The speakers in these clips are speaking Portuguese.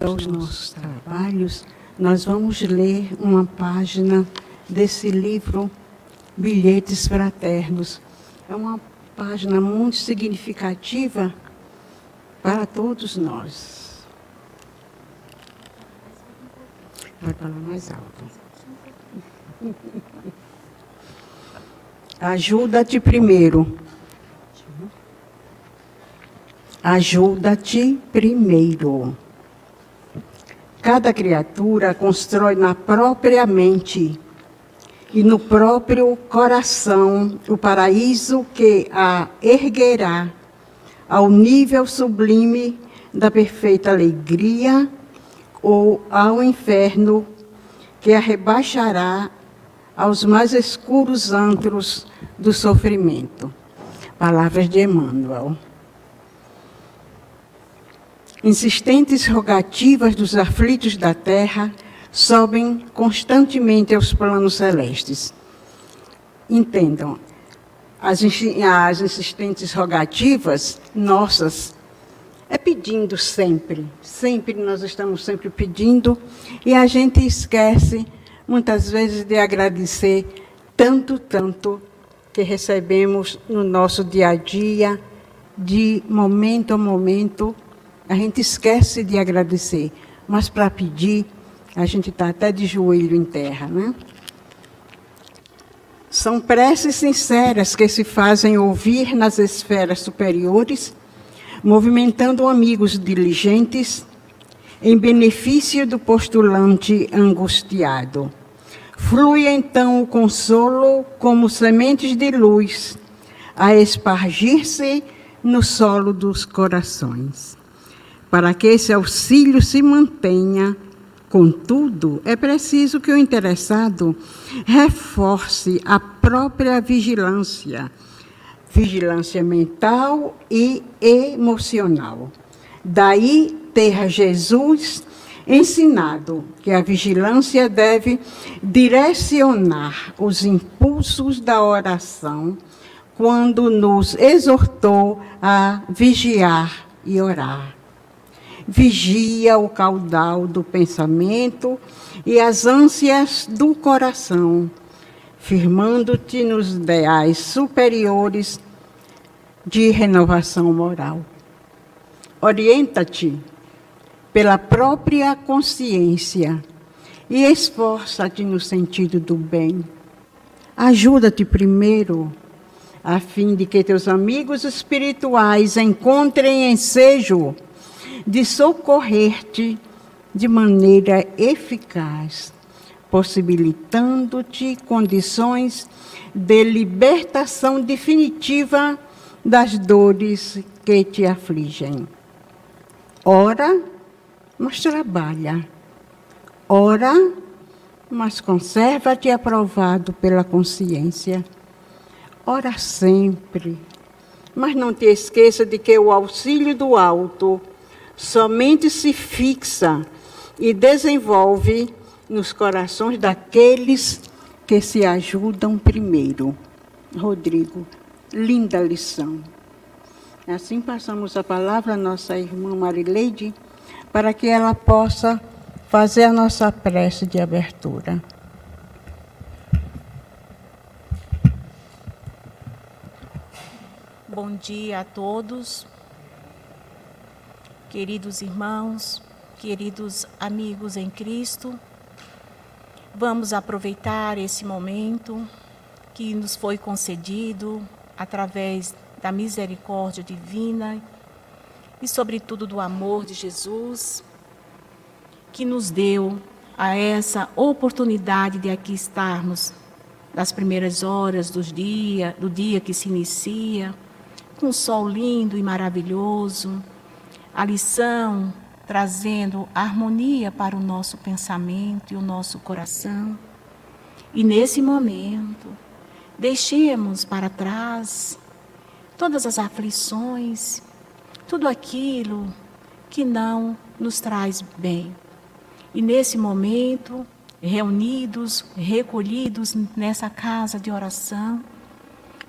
aos nossos trabalhos, nós vamos ler uma página desse livro Bilhetes Fraternos. É uma página muito significativa para todos nós. Vai falar mais alto. Ajuda-te primeiro. Ajuda-te primeiro. Cada criatura constrói na própria mente e no próprio coração o paraíso que a erguerá ao nível sublime da perfeita alegria ou ao inferno que a rebaixará aos mais escuros antros do sofrimento. Palavras de Emmanuel. Insistentes rogativas dos aflitos da terra sobem constantemente aos planos celestes. Entendam, as, insistentes rogativas nossas é pedindo sempre, sempre nós estamos sempre pedindo e a gente esquece muitas vezes de agradecer tanto, tanto que recebemos no nosso dia a dia, de momento a momento, a gente esquece de agradecer, mas para pedir, a gente está até de joelho em terra, né? São preces sinceras que se fazem ouvir nas esferas superiores, movimentando amigos diligentes em benefício do postulante angustiado. Flui então o consolo como sementes de luz a espargir-se no solo dos corações. Para que esse auxílio se mantenha, contudo, é preciso que o interessado reforce a própria vigilância, vigilância mental e emocional. Daí ter Jesus ensinado que a vigilância deve direcionar os impulsos da oração quando nos exortou a vigiar e orar vigia o caudal do pensamento e as ânsias do coração, firmando-te nos ideais superiores de renovação moral. Orienta-te pela própria consciência e esforça-te no sentido do bem. Ajuda-te primeiro, a fim de que teus amigos espirituais encontrem ensejo de socorrer-te de maneira eficaz, possibilitando-te condições de libertação definitiva das dores que te afligem. Ora, mas trabalha. Ora, mas conserva-te aprovado pela consciência. Ora sempre, mas não te esqueça de que o auxílio do alto somente se fixa e desenvolve nos corações daqueles que se ajudam primeiro. Rodrigo, linda lição. Assim passamos a palavra à nossa irmã Marileide, para que ela possa fazer a nossa prece de abertura. Bom dia a todos. Queridos irmãos, queridos amigos em Cristo, vamos aproveitar esse momento que nos foi concedido através da misericórdia divina e, sobretudo, do amor de Jesus, que nos deu a essa oportunidade de aqui estarmos nas primeiras horas do dia, do dia que se inicia, com um sol lindo e maravilhoso a lição trazendo harmonia para o nosso pensamento e o nosso coração. E nesse momento, deixemos para trás todas as aflições, tudo aquilo que não nos traz bem. E nesse momento, reunidos, recolhidos nessa casa de oração,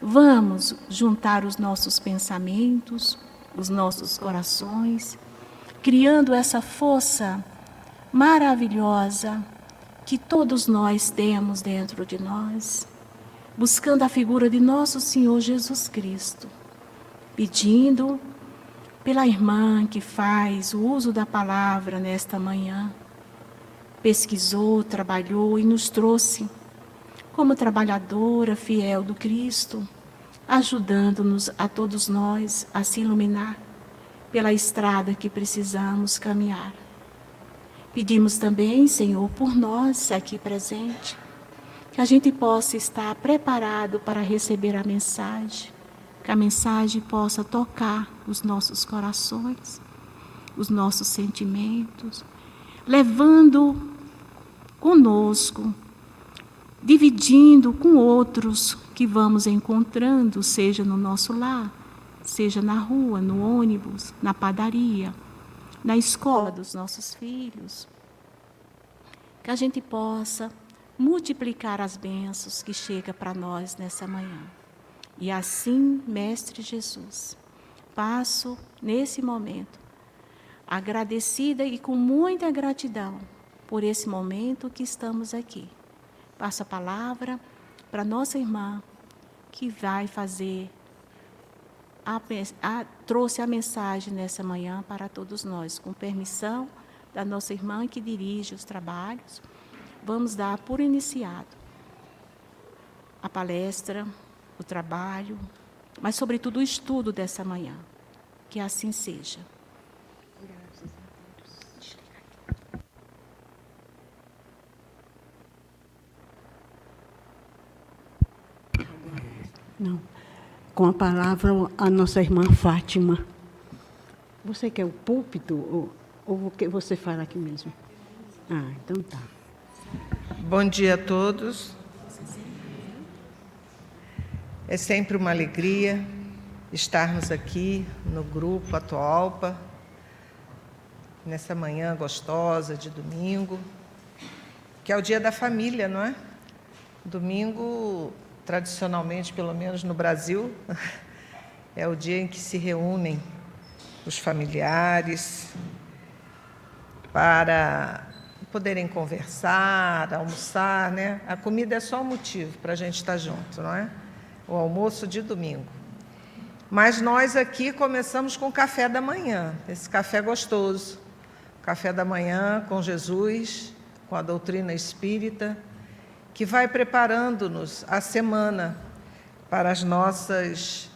vamos juntar os nossos pensamentos, os nossos corações criando essa força maravilhosa que todos nós temos dentro de nós, buscando a figura de nosso Senhor Jesus Cristo, pedindo pela irmã que faz o uso da palavra nesta manhã, pesquisou, trabalhou e nos trouxe como trabalhadora fiel do Cristo, ajudando-nos a todos nós a se iluminar pela estrada que precisamos caminhar. Pedimos também, Senhor, por nós aqui presente, que a gente possa estar preparado para receber a mensagem, que a mensagem possa tocar os nossos corações, os nossos sentimentos, levando conosco, dividindo com outros que vamos encontrando, seja no nosso lar, seja na rua, no ônibus, na padaria na escola dos nossos filhos, que a gente possa multiplicar as bênçãos que chega para nós nessa manhã. E assim, Mestre Jesus, passo nesse momento agradecida e com muita gratidão por esse momento que estamos aqui. Passo a palavra para nossa irmã que vai fazer a, a, trouxe a mensagem nessa manhã para todos nós, com permissão da nossa irmã que dirige os trabalhos. Vamos dar por iniciado a palestra, o trabalho, mas, sobretudo, o estudo dessa manhã. Que assim seja. Não com a palavra a nossa irmã Fátima. Você quer o púlpito ou, ou você fala aqui mesmo? Ah, então tá. Bom dia a todos. É sempre uma alegria estarmos aqui no grupo Atualpa, nessa manhã gostosa de domingo, que é o dia da família, não é? Domingo tradicionalmente, pelo menos no Brasil, é o dia em que se reúnem os familiares para poderem conversar, almoçar, né? A comida é só um motivo para a gente estar junto, não é? O almoço de domingo. Mas nós aqui começamos com café da manhã, esse café gostoso. Café da manhã com Jesus, com a doutrina espírita que vai preparando-nos a semana para as nossas,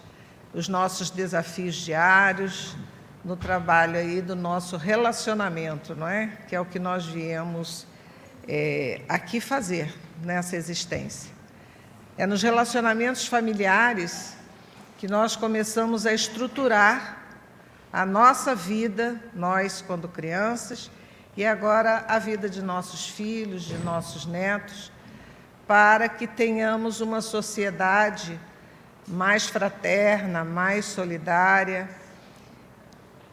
os nossos desafios diários, no trabalho aí do nosso relacionamento, não é? Que é o que nós viemos é, aqui fazer nessa existência. É nos relacionamentos familiares que nós começamos a estruturar a nossa vida, nós quando crianças, e agora a vida de nossos filhos, de nossos netos, para que tenhamos uma sociedade mais fraterna, mais solidária,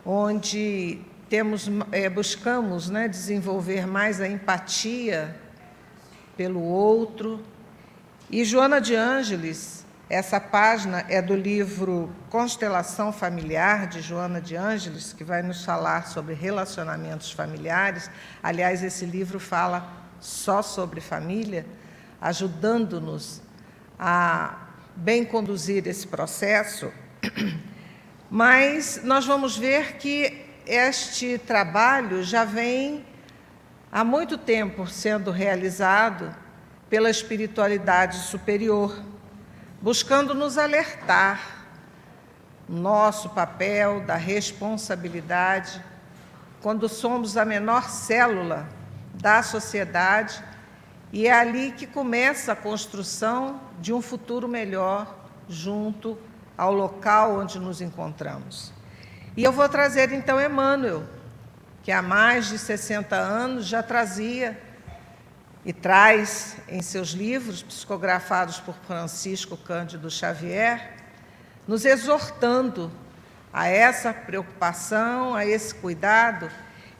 onde temos, é, buscamos né, desenvolver mais a empatia pelo outro. E Joana de Ângeles, essa página é do livro Constelação Familiar, de Joana de Ângeles, que vai nos falar sobre relacionamentos familiares. Aliás, esse livro fala só sobre família ajudando-nos a bem conduzir esse processo, mas nós vamos ver que este trabalho já vem há muito tempo sendo realizado pela espiritualidade superior, buscando nos alertar nosso papel da responsabilidade quando somos a menor célula da sociedade e é ali que começa a construção de um futuro melhor junto ao local onde nos encontramos. E eu vou trazer então Emmanuel, que há mais de 60 anos já trazia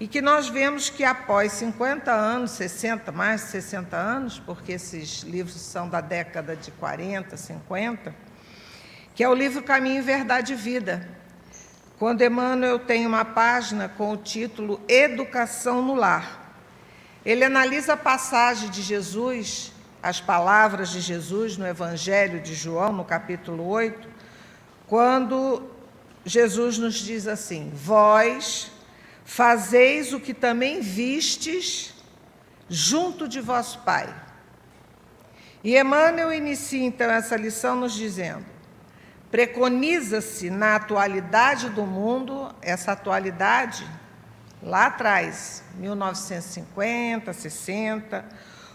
e que nós vemos que após 50 anos, 60, mais de 60 anos, porque esses livros são da década de 40, 50, que é o livro Caminho, Verdade e Vida, quando Emmanuel tem uma página com o título Educação no Lar. Ele analisa a passagem de Jesus, as palavras de Jesus no Evangelho de João, no capítulo 8, quando Jesus nos diz assim: Vós fazeis o que também vistes junto de vosso Pai. E Emmanuel inicia então essa lição nos dizendo: preconiza-se na atualidade do mundo, essa atualidade lá atrás, 1950, 60,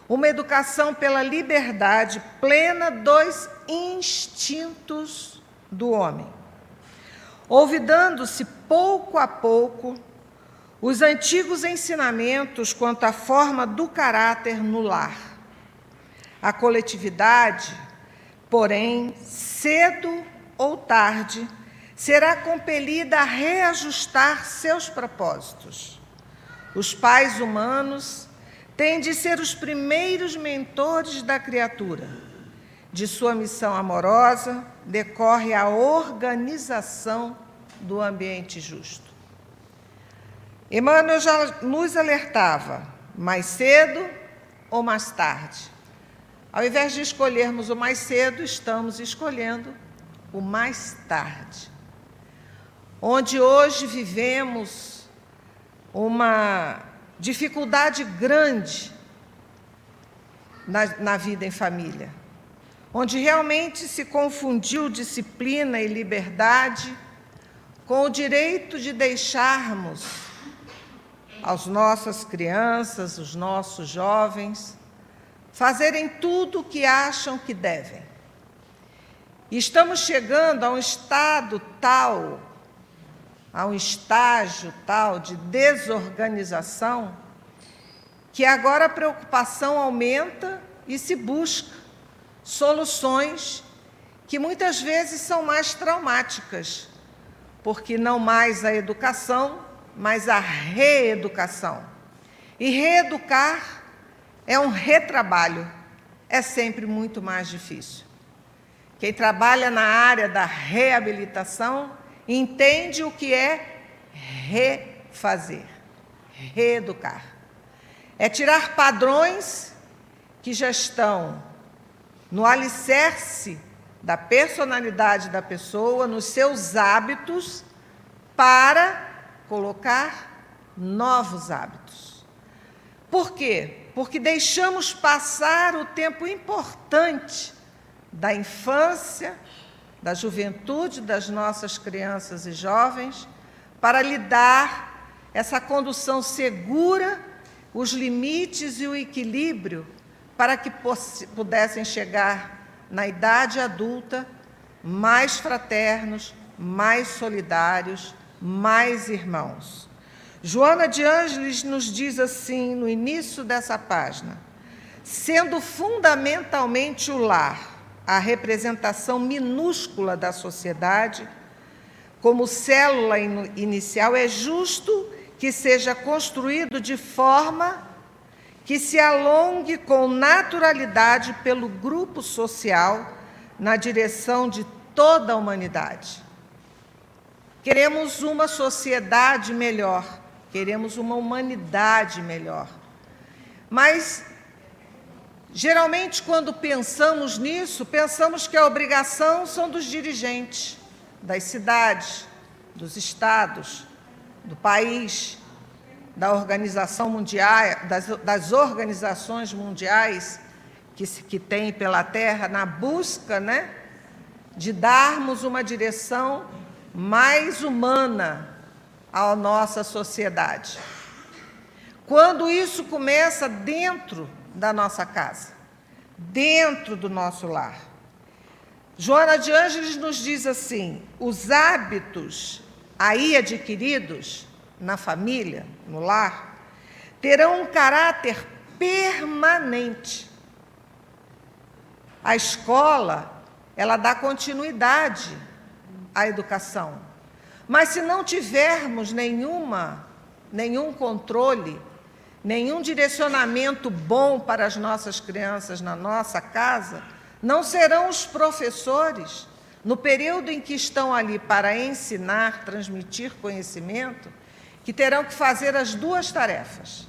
uma educação pela liberdade plena dos instintos do homem, olvidando-se pouco a pouco os antigos ensinamentos quanto à forma do caráter no lar. A coletividade, porém, cedo ou tarde, será compelida a reajustar seus propósitos. Os pais humanos têm de ser os primeiros mentores da criatura. De sua missão amorosa decorre a organização do ambiente justo. Emmanuel já nos alertava, mais cedo ou mais tarde. Ao invés de escolhermos o mais cedo, estamos escolhendo o mais tarde. Onde hoje vivemos uma dificuldade grande na, na vida em família, onde realmente se confundiu disciplina e liberdade com o direito de deixarmos às nossas crianças, os nossos jovens, fazerem tudo o que acham que devem. E estamos chegando a um estado tal, a um estágio tal de desorganização, que agora a preocupação aumenta e se busca soluções que muitas vezes são mais traumáticas, porque não mais a educação mas a reeducação. E reeducar é um retrabalho, é sempre muito mais difícil. Quem trabalha na área da reabilitação entende o que é refazer, reeducar. É tirar padrões que já estão no alicerce da personalidade da pessoa, nos seus hábitos, para colocar novos hábitos. Por quê? Porque deixamos passar o tempo importante da infância, da juventude das nossas crianças e jovens para lhe dar essa condução segura, os limites e o equilíbrio para que pudessem chegar na idade adulta mais fraternos, mais solidários, mais irmãos. Joana de Ângeles nos diz assim no início dessa página: sendo fundamentalmente o lar a representação minúscula da sociedade, como célula inicial, é justo que seja construído de forma que se alongue com naturalidade pelo grupo social na direção de toda a humanidade. Queremos uma sociedade melhor, queremos uma humanidade melhor. Mas, geralmente, quando pensamos nisso, pensamos que a obrigação são dos dirigentes, das cidades, dos estados, do país, da organização mundial, das, das organizações mundiais que, se, que tem pela Terra, na busca né, de darmos uma direção mais humana à nossa sociedade. Quando isso começa dentro da nossa casa, dentro do nosso lar. Joana de Ângeles nos diz assim: os hábitos aí adquiridos na família, no lar, terão um caráter permanente. A escola, ela dá continuidade a educação. Mas se não tivermos nenhuma, nenhum controle, nenhum direcionamento bom para as nossas crianças na nossa casa, não serão os professores, no período em que estão ali para ensinar, transmitir conhecimento, que terão que fazer as duas tarefas: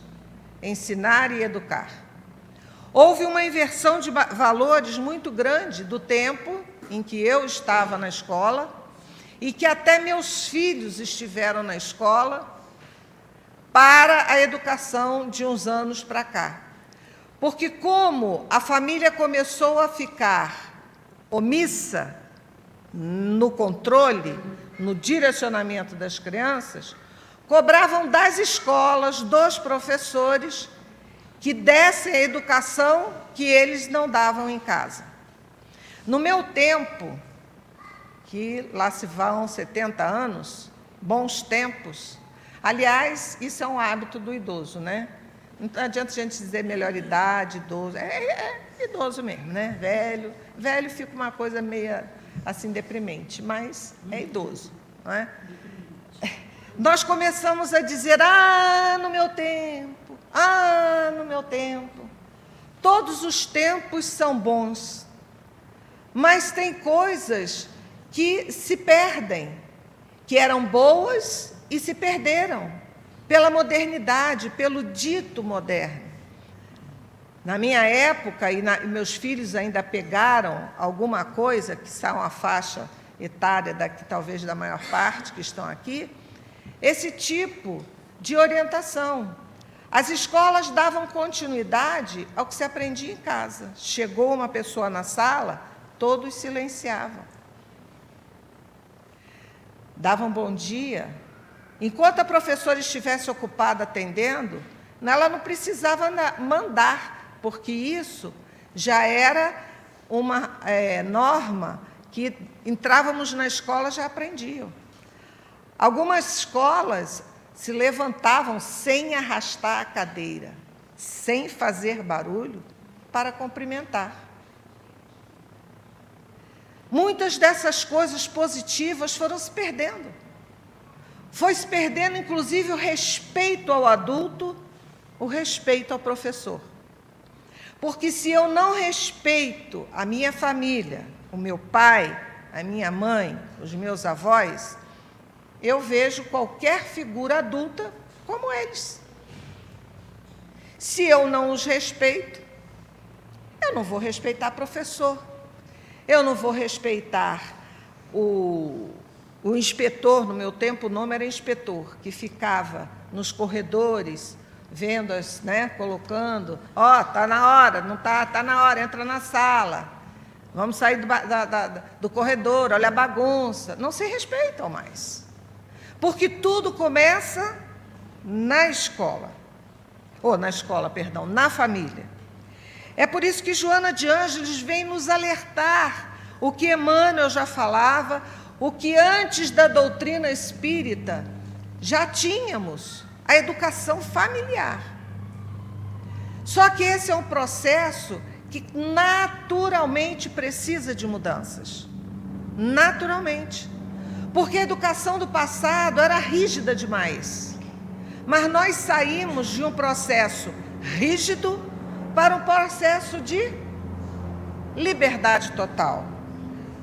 ensinar e educar. Houve uma inversão de valores muito grande do tempo em que eu estava na escola e que até meus filhos estiveram na escola para a educação de uns anos para cá. Porque, como a família começou a ficar omissa no controle, no direcionamento das crianças, cobravam das escolas, dos professores, que dessem a educação que eles não davam em casa. No meu tempo, que lá se vão 70 anos, bons tempos, aliás, isso é um hábito do idoso, né? Não adianta a gente dizer melhor idade, idoso, é, é, é idoso mesmo, né? Velho, velho fica uma coisa meio assim deprimente, mas é idoso, não é? Nós começamos a dizer: ah, no meu tempo, ah, no meu tempo. Todos os tempos são bons, mas tem coisas que se perdem, que eram boas e se perderam pela modernidade, pelo dito moderno. Na minha época, e, na, e meus filhos ainda pegaram alguma coisa, que são a faixa etária daqui, talvez da maior parte que estão aqui, esse tipo de orientação. As escolas davam continuidade ao que se aprendia em casa. Chegou uma pessoa na sala, todos silenciavam. Davam bom dia. Enquanto a professora estivesse ocupada atendendo, ela não precisava mandar, porque isso já era uma é, norma que entrávamos na escola já aprendiam. Algumas escolas se levantavam sem arrastar a cadeira, sem fazer barulho, para cumprimentar. Muitas dessas coisas positivas foram se perdendo. Foi se perdendo, inclusive, o respeito ao adulto, o respeito ao professor. Porque se eu não respeito a minha família, o meu pai, a minha mãe, os meus avós, eu vejo qualquer figura adulta como eles. Se eu não os respeito, eu não vou respeitar professor, eu não vou respeitar o, o inspetor, no meu tempo o nome era inspetor, que ficava nos corredores, vendo as, né, colocando, ó, oh, tá na hora, não tá, tá na hora, entra na sala. Vamos sair do, da, da, do corredor, olha a bagunça. Não se respeitam mais. Porque tudo começa na escola. Ou na escola, perdão, na família. É por isso que Joana de Ângeles vem nos alertar o que Emmanuel já falava, o que antes da doutrina espírita já tínhamos, a educação familiar. Só que esse é um processo que naturalmente precisa de mudanças. Naturalmente. Porque a educação do passado era rígida demais. Mas nós saímos de um processo rígido para um processo de liberdade total.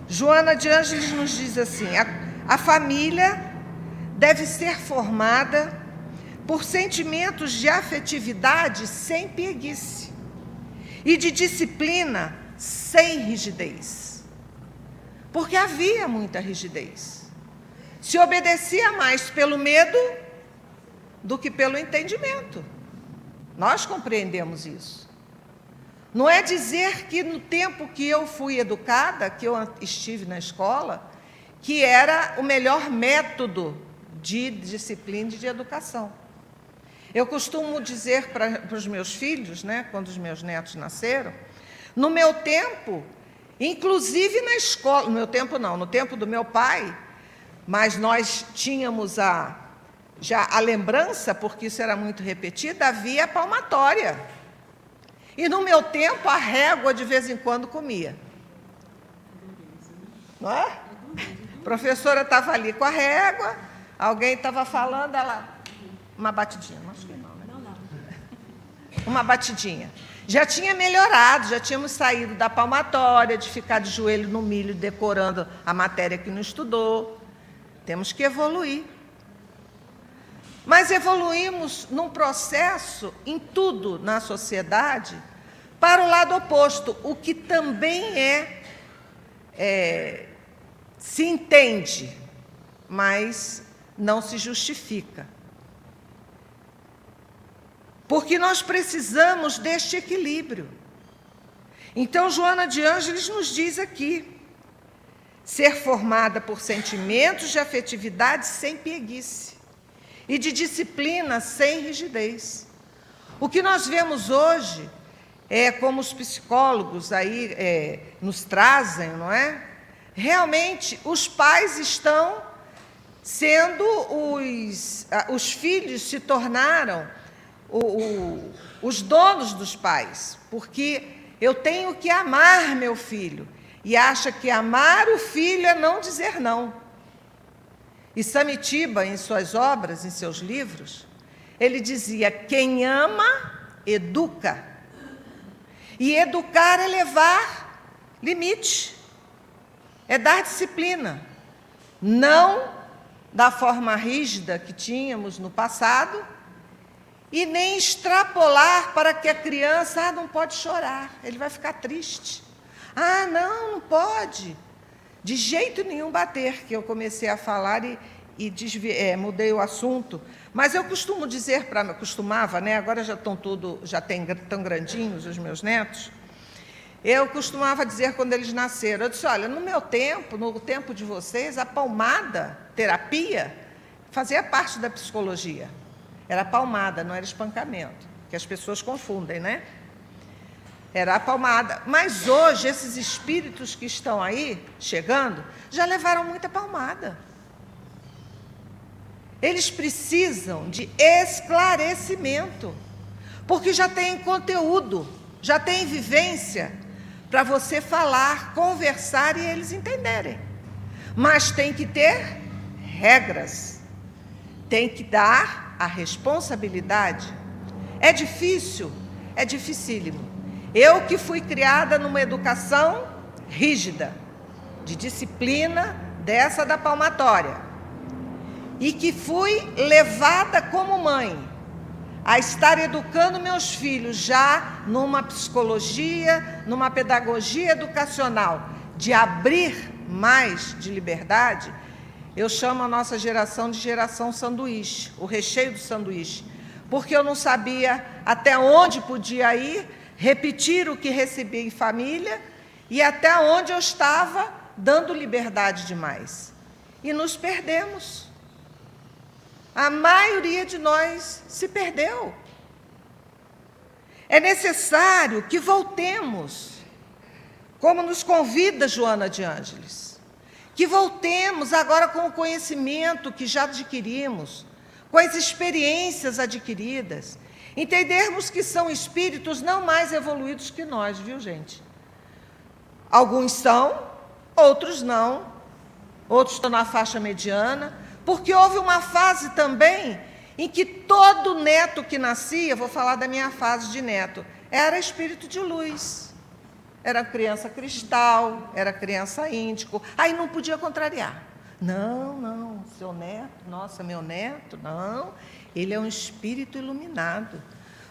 Joana de Ângeles nos diz assim: a, a família deve ser formada por sentimentos de afetividade sem preguiça e de disciplina sem rigidez. Porque havia muita rigidez. Se obedecia mais pelo medo do que pelo entendimento. Nós compreendemos isso. Não é dizer que no tempo que eu fui educada, que eu estive na escola, que era o melhor método de disciplina e de educação. Eu costumo dizer para, para os meus filhos, né, quando os meus netos nasceram, no meu tempo, inclusive na escola, no meu tempo não, no tempo do meu pai, mas nós tínhamos a já a lembrança, porque isso era muito repetido, havia a palmatória. E no meu tempo a régua de vez em quando comia. Não é? A professora estava ali com a régua, alguém estava falando, ela uma batidinha, acho que não, né? Não, não. uma batidinha. Já tinha melhorado, já tínhamos saído da palmatória, de ficar de joelho no milho decorando a matéria que não estudou. Temos que evoluir. Mas evoluímos num processo em tudo na sociedade para o lado oposto, o que também é, é se entende, mas não se justifica. Porque nós precisamos deste equilíbrio. Então, Joana de Ângeles nos diz aqui: ser formada por sentimentos de afetividade sem pieguice e de disciplina sem rigidez. O que nós vemos hoje é como os psicólogos aí é, nos trazem, não é? Realmente, os pais estão sendo os, os filhos se tornaram o, o, os donos dos pais, porque eu tenho que amar meu filho e acha que amar o filho é não dizer não. E Samitiba, em suas obras, em seus livros, ele dizia: quem ama, educa. E educar é levar limite, é dar disciplina. Não da forma rígida que tínhamos no passado, e nem extrapolar para que a criança ah, não pode chorar, ele vai ficar triste. Ah, não, não pode. De jeito nenhum bater, que eu comecei a falar e, e desvi, é, mudei o assunto. Mas eu costumo dizer para costumava, né? Agora já estão tudo, já tem tão grandinhos os meus netos. Eu costumava dizer quando eles nasceram, eu disse, olha, no meu tempo, no tempo de vocês, a palmada, terapia, fazia parte da psicologia. Era palmada, não era espancamento, que as pessoas confundem, né? Era a palmada. Mas hoje, esses espíritos que estão aí, chegando, já levaram muita palmada. Eles precisam de esclarecimento, porque já tem conteúdo, já tem vivência para você falar, conversar e eles entenderem. Mas tem que ter regras, tem que dar a responsabilidade, é difícil, é dificílimo. Eu que fui criada numa educação rígida, de disciplina dessa da palmatória, e que fui levada como mãe a estar educando meus filhos já numa psicologia, numa pedagogia educacional, de abrir mais de liberdade, eu chamo a nossa geração de geração sanduíche, o recheio do sanduíche, porque eu não sabia até onde podia ir, repetir o que recebi em família e até onde eu estava dando liberdade demais. E nos perdemos. A maioria de nós se perdeu. É necessário que voltemos, como nos convida Joana de Ângeles que voltemos agora com o conhecimento que já adquirimos, com as experiências adquiridas, entendermos que são espíritos não mais evoluídos que nós, viu, gente? Alguns são, outros não, outros estão na faixa mediana, porque houve uma fase também em que todo neto que nascia, vou falar da minha fase de neto, era espírito de luz. Era criança cristal, era criança índico, aí não podia contrariar. Não, não, seu neto, nossa, meu neto, não, ele é um espírito iluminado.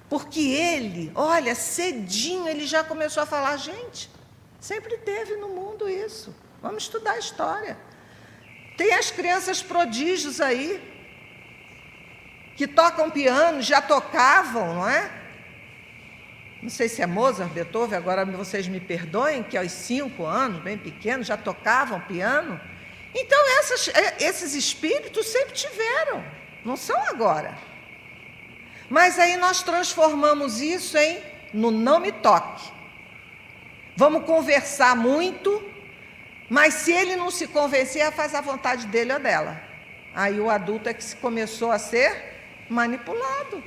Porque ele, olha, cedinho ele já começou a falar, gente, sempre teve no mundo isso. Vamos estudar a história. Tem as crianças prodígios aí, que tocam piano, já tocavam, não é? não sei se é Mozart, Beethoven, agora vocês me perdoem, que aos cinco anos, bem pequenos, já tocavam piano. Então, essas, é, esses espíritos sempre tiveram, não são agora. Mas aí nós transformamos isso em no não me toque. Vamos conversar muito, mas se ele não se convencer, faz a vontade dele ou dela. Aí o adulto é que começou a ser manipulado.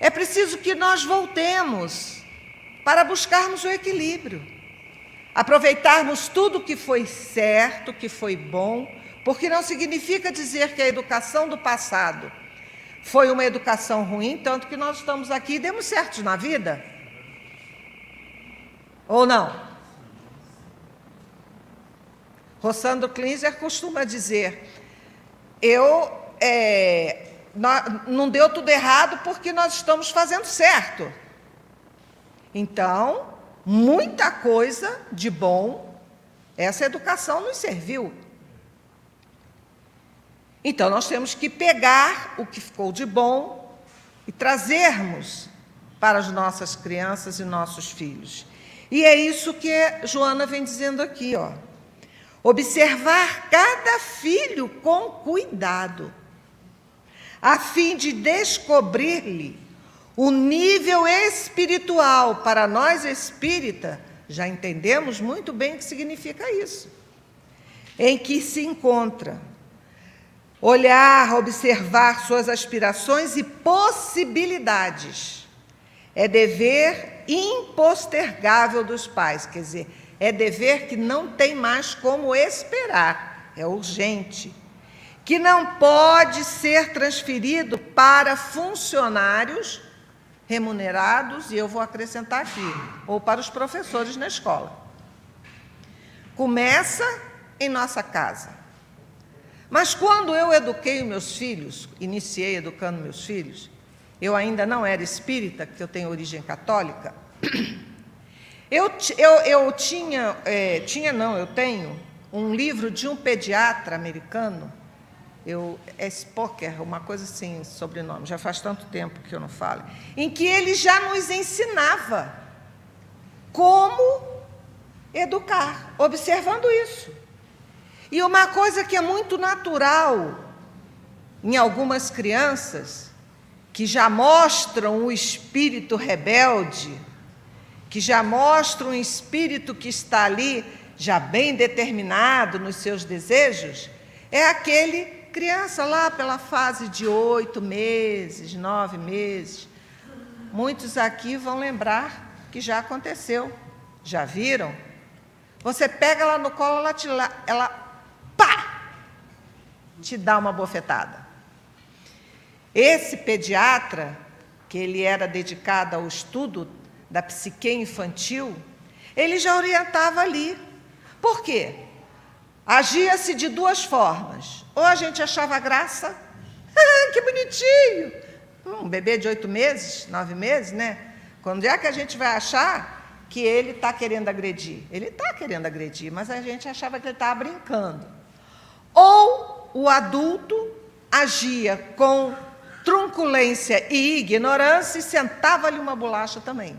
É preciso que nós voltemos para buscarmos o equilíbrio, aproveitarmos tudo que foi certo, que foi bom, porque não significa dizer que a educação do passado Foi uma educação ruim, tanto que nós estamos aqui e demos certos na vida? Ou não? Rossandro Klinzer costuma dizer: eu é, não deu tudo errado porque nós estamos fazendo certo. Então, muita coisa de bom essa educação nos serviu. Então, nós temos que pegar o que ficou de bom e trazermos para as nossas crianças e nossos filhos. E é isso que Joana vem dizendo aqui, ó. Observar cada filho com cuidado, a fim de descobrir-lhe o nível espiritual. Para nós espírita, já entendemos muito bem o que significa isso. Em que se encontra. Olhar, observar suas aspirações e possibilidades. É dever impostergável dos pais, quer dizer, é dever que não tem mais como esperar, é urgente. Que não pode ser transferido para funcionários remunerados, e eu vou acrescentar aqui, ou para os professores na escola. Começa em nossa casa. Mas quando eu eduquei meus filhos, iniciei educando meus filhos, eu ainda não era espírita, que eu tenho origem católica. Eu, eu, eu tinha, é, tinha não, eu tenho um livro de um pediatra americano, eu, é Spocker, uma coisa assim, sobrenome, já faz tanto tempo que eu não falo, em que ele já nos ensinava como educar, observando isso. E uma coisa que é muito natural em algumas crianças, que já mostram o espírito rebelde, que já mostra um espírito que está ali, já bem determinado nos seus desejos, é aquele criança lá pela fase de oito meses, nove meses. Muitos aqui vão lembrar que já aconteceu. Já viram? Você pega ela no colo, ela te ela te dá uma bofetada. Esse pediatra, que ele era dedicado ao estudo da psique infantil, ele já orientava ali. Por quê? Agia-se de duas formas. Ou a gente achava graça, que bonitinho, um bebê de oito meses, nove meses, né? Quando é que a gente vai achar que ele está querendo agredir? Ele está querendo agredir, mas a gente achava que ele estava brincando. Ou o adulto agia com trunculência e ignorância e sentava-lhe uma bolacha também.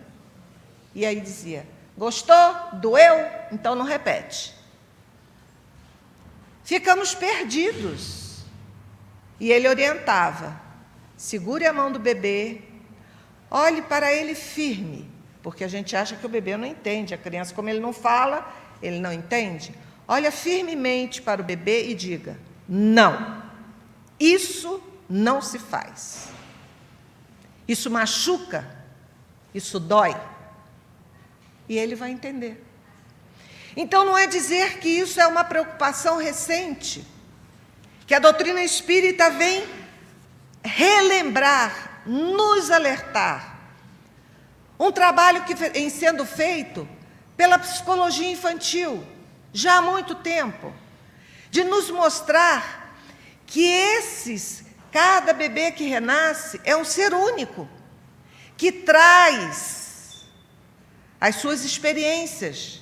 E aí dizia: Gostou? Doeu? Então não repete. Ficamos perdidos. E ele orientava: segure a mão do bebê, olhe para ele firme, porque a gente acha que o bebê não entende. A criança, como ele não fala, ele não entende. Olha firmemente para o bebê e diga: não, isso não se faz. Isso machuca, isso dói e ele vai entender. Então não é dizer que isso é uma preocupação recente, que a doutrina espírita vem relembrar, nos alertar. Um trabalho que vem sendo feito pela psicologia infantil já há muito tempo, de nos mostrar que esses, cada bebê que renasce é um ser único, que traz as suas experiências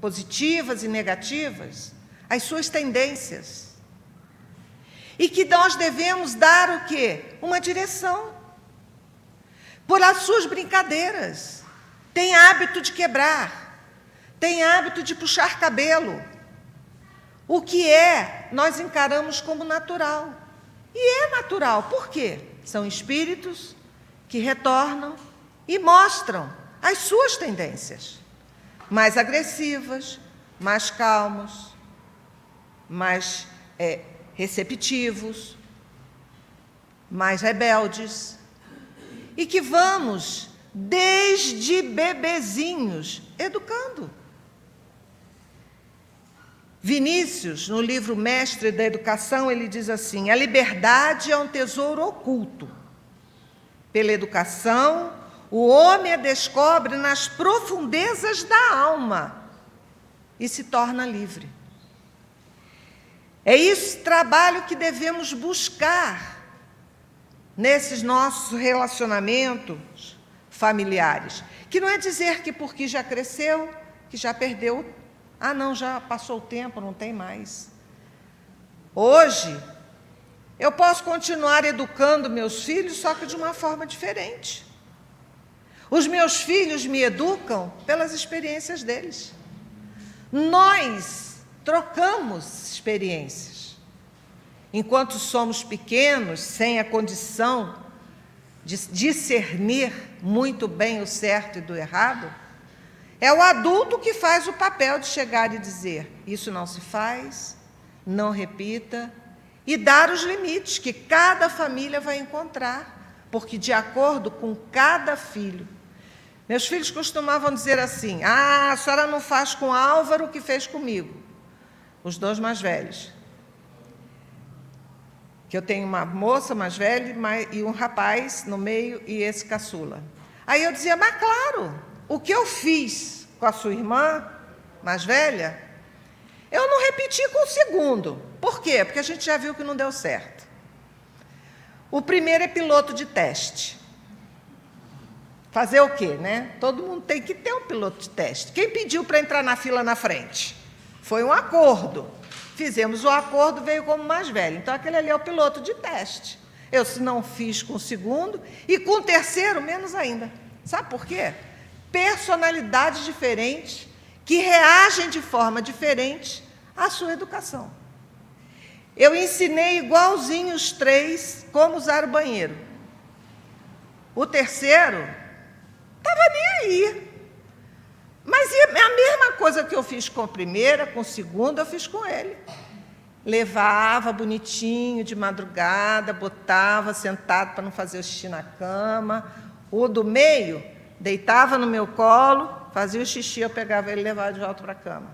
positivas e negativas, as suas tendências. E que nós devemos dar o quê? Uma direção. Por as suas brincadeiras. Tem hábito de quebrar, tem hábito de puxar cabelo. O que é, nós encaramos como natural. E é natural, por quê? São espíritos que retornam e mostram as suas tendências, mais agressivas, mais calmos, mais é, receptivos, mais rebeldes, e que vamos, desde bebezinhos, educando. Vinícius, no livro Mestre da Educação, ele diz assim: a liberdade é um tesouro oculto. Pela educação, o homem a descobre nas profundezas da alma e se torna livre. É esse trabalho que devemos buscar nesses nossos relacionamentos familiares. Que não é dizer que porque já cresceu, que já perdeu ah, não, já passou o tempo, não tem mais. Hoje, eu posso continuar educando meus filhos, só que de uma forma diferente. Os meus filhos me educam pelas experiências deles. Nós trocamos experiências. Enquanto somos pequenos, sem a condição de discernir muito bem o certo e do errado, é o adulto que faz o papel de chegar e dizer: isso não se faz, não repita, e dar os limites que cada família vai encontrar, porque de acordo com cada filho. Meus filhos costumavam dizer assim: ah, a senhora não faz com Álvaro o que fez comigo, os dois mais velhos. Que eu tenho uma moça mais velha e um rapaz no meio e esse caçula. Aí eu dizia, mas claro, o que eu fiz com a sua irmã mais velha, eu não repeti com o segundo. Por quê? Porque a gente já viu que não deu certo. O primeiro é piloto de teste. Fazer o quê, né? Todo mundo tem que ter um piloto de teste. Quem pediu para entrar na fila na frente? Foi um acordo. Fizemos o acordo, veio como mais velho. Então, aquele ali é o piloto de teste. Eu, se não fiz com o segundo, e com o terceiro, menos ainda. Sabe por quê? Personalidades diferentes que reagem de forma diferente à sua educação. Eu ensinei igualzinho os três como usar o banheiro. O terceiro estava nem aí. Mas a mesma coisa que eu fiz com a primeira, com a segunda, eu fiz com ele. Levava bonitinho de madrugada, botava sentado para não fazer o xixi na cama. O do meio, deitava no meu colo, fazia o xixi, eu pegava ele e levava de volta para a cama.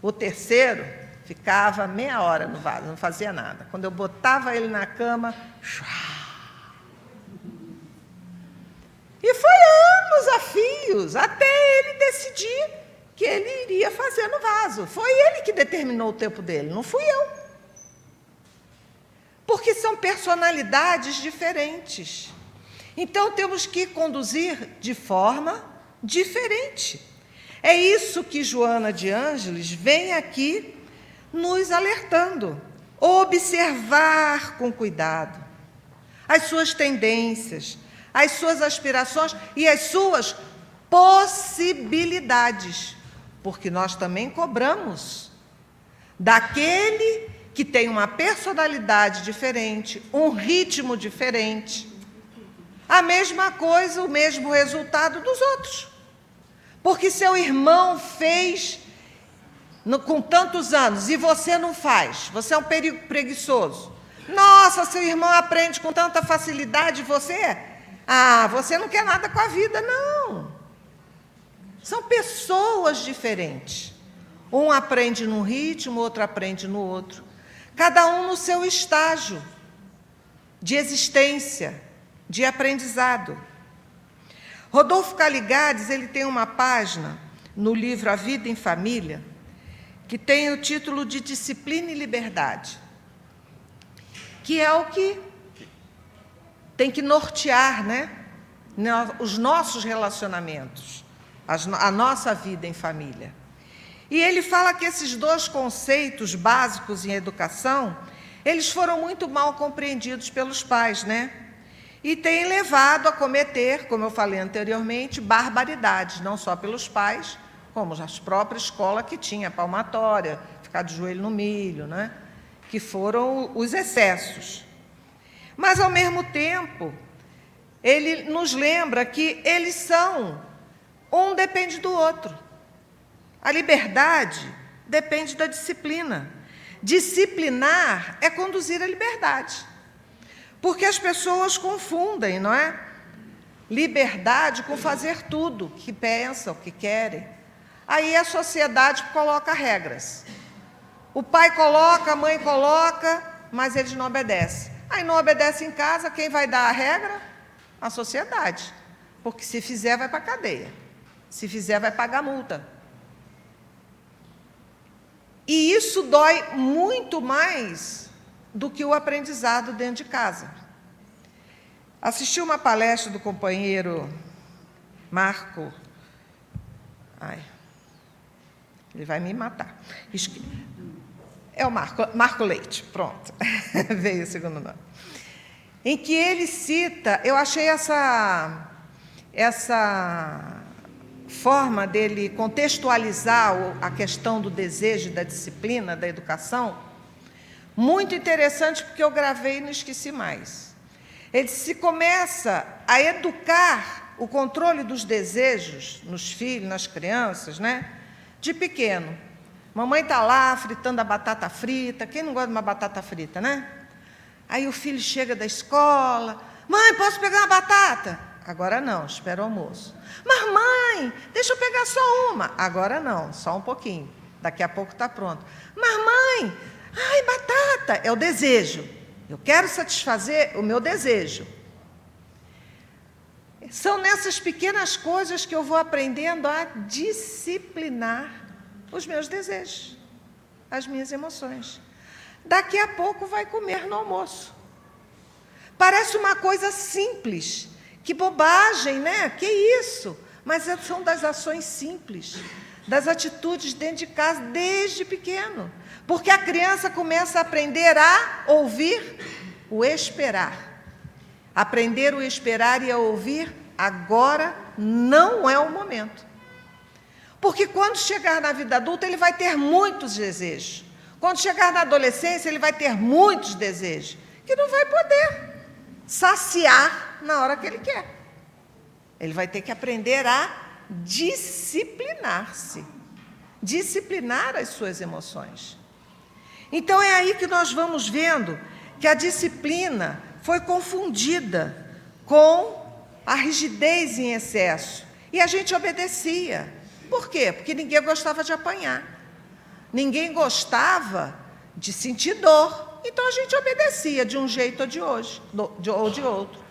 O terceiro ficava meia hora no vaso, não fazia nada. Quando eu botava ele na cama, e foi anos a fios até ele decidir que ele iria fazer no vaso. Foi ele que determinou o tempo dele, não fui eu. Porque são personalidades diferentes. Então temos que conduzir de forma diferente. É isso que Joana de Ângeles vem aqui nos alertando. Observar com cuidado as suas tendências, as suas aspirações e as suas possibilidades, porque nós também cobramos daquele que tem uma personalidade diferente, um ritmo diferente a mesma coisa, o mesmo resultado dos outros. Porque seu irmão fez no, com tantos anos e você não faz, você é um preguiçoso. Nossa, seu irmão aprende com tanta facilidade, você? Ah, você não quer nada com a vida, não. São pessoas diferentes. Um aprende num ritmo, outro aprende no outro. Cada um no seu estágio de existência de aprendizado. Rodolfo Caligares, ele tem uma página no livro A Vida em Família, que tem o título de Disciplina e Liberdade, que é o que tem que nortear né, os nossos relacionamentos, a nossa vida em família. E ele fala que esses dois conceitos básicos em educação, eles foram muito mal compreendidos pelos pais, né? E tem levado a cometer, como eu falei anteriormente, barbaridades, não só pelos pais, como as próprias escolas que tinha palmatória, ficar de joelho no milho, né? que foram os excessos. Mas, ao mesmo tempo, ele nos lembra que eles são, um depende do outro. A liberdade depende da disciplina. Disciplinar é conduzir a liberdade. Porque as pessoas confundem, não é? Liberdade com fazer tudo que pensam, que querem. Aí a sociedade coloca regras. O pai coloca, a mãe coloca, mas eles não obedecem. Aí não obedece em casa, quem vai dar a regra? A sociedade. Porque se fizer, vai para a cadeia. Se fizer, vai pagar multa. E isso dói muito mais do que o aprendizado dentro de casa. Assisti uma palestra do companheiro Marco. Ai, ele vai me matar. É o Marco, Marco Leite, pronto. Veio o segundo nome. Em que ele cita, eu achei essa, essa forma dele contextualizar a questão do desejo, da disciplina, da educação, muito interessante, porque eu gravei e não esqueci mais. Ele se começa a educar o controle dos desejos nos filhos, nas crianças, né? De pequeno. Mamãe está lá fritando a batata frita. Quem não gosta de uma batata frita, né? Aí o filho chega da escola. Mãe, posso pegar uma batata? Agora não, espera o almoço. Mas, mãe, deixa eu pegar só uma. Agora não, só um pouquinho. Daqui a pouco está pronto. Mas, mãe, ai, batata, é o desejo. Eu quero satisfazer o meu desejo. São nessas pequenas coisas que eu vou aprendendo a disciplinar os meus desejos, as minhas emoções. Daqui a pouco vai comer no almoço. Parece uma coisa simples. Que bobagem, né? Que isso? Mas é, são das ações simples, das atitudes dentro de casa desde pequeno. Porque a criança começa a aprender a ouvir o esperar. Aprender o esperar e a ouvir agora não é o momento. Porque quando chegar na vida adulta, ele vai ter muitos desejos. Quando chegar na adolescência, ele vai ter muitos desejos que não vai poder saciar na hora que ele quer. Ele vai ter que aprender a disciplinar-se, disciplinar as suas emoções. Então é aí que nós vamos vendo que a disciplina foi confundida com a rigidez em excesso. E a gente obedecia. Por quê? Porque ninguém gostava de apanhar. Ninguém gostava de sentir dor. Então a gente obedecia de um jeito ou de hoje, ou de outro.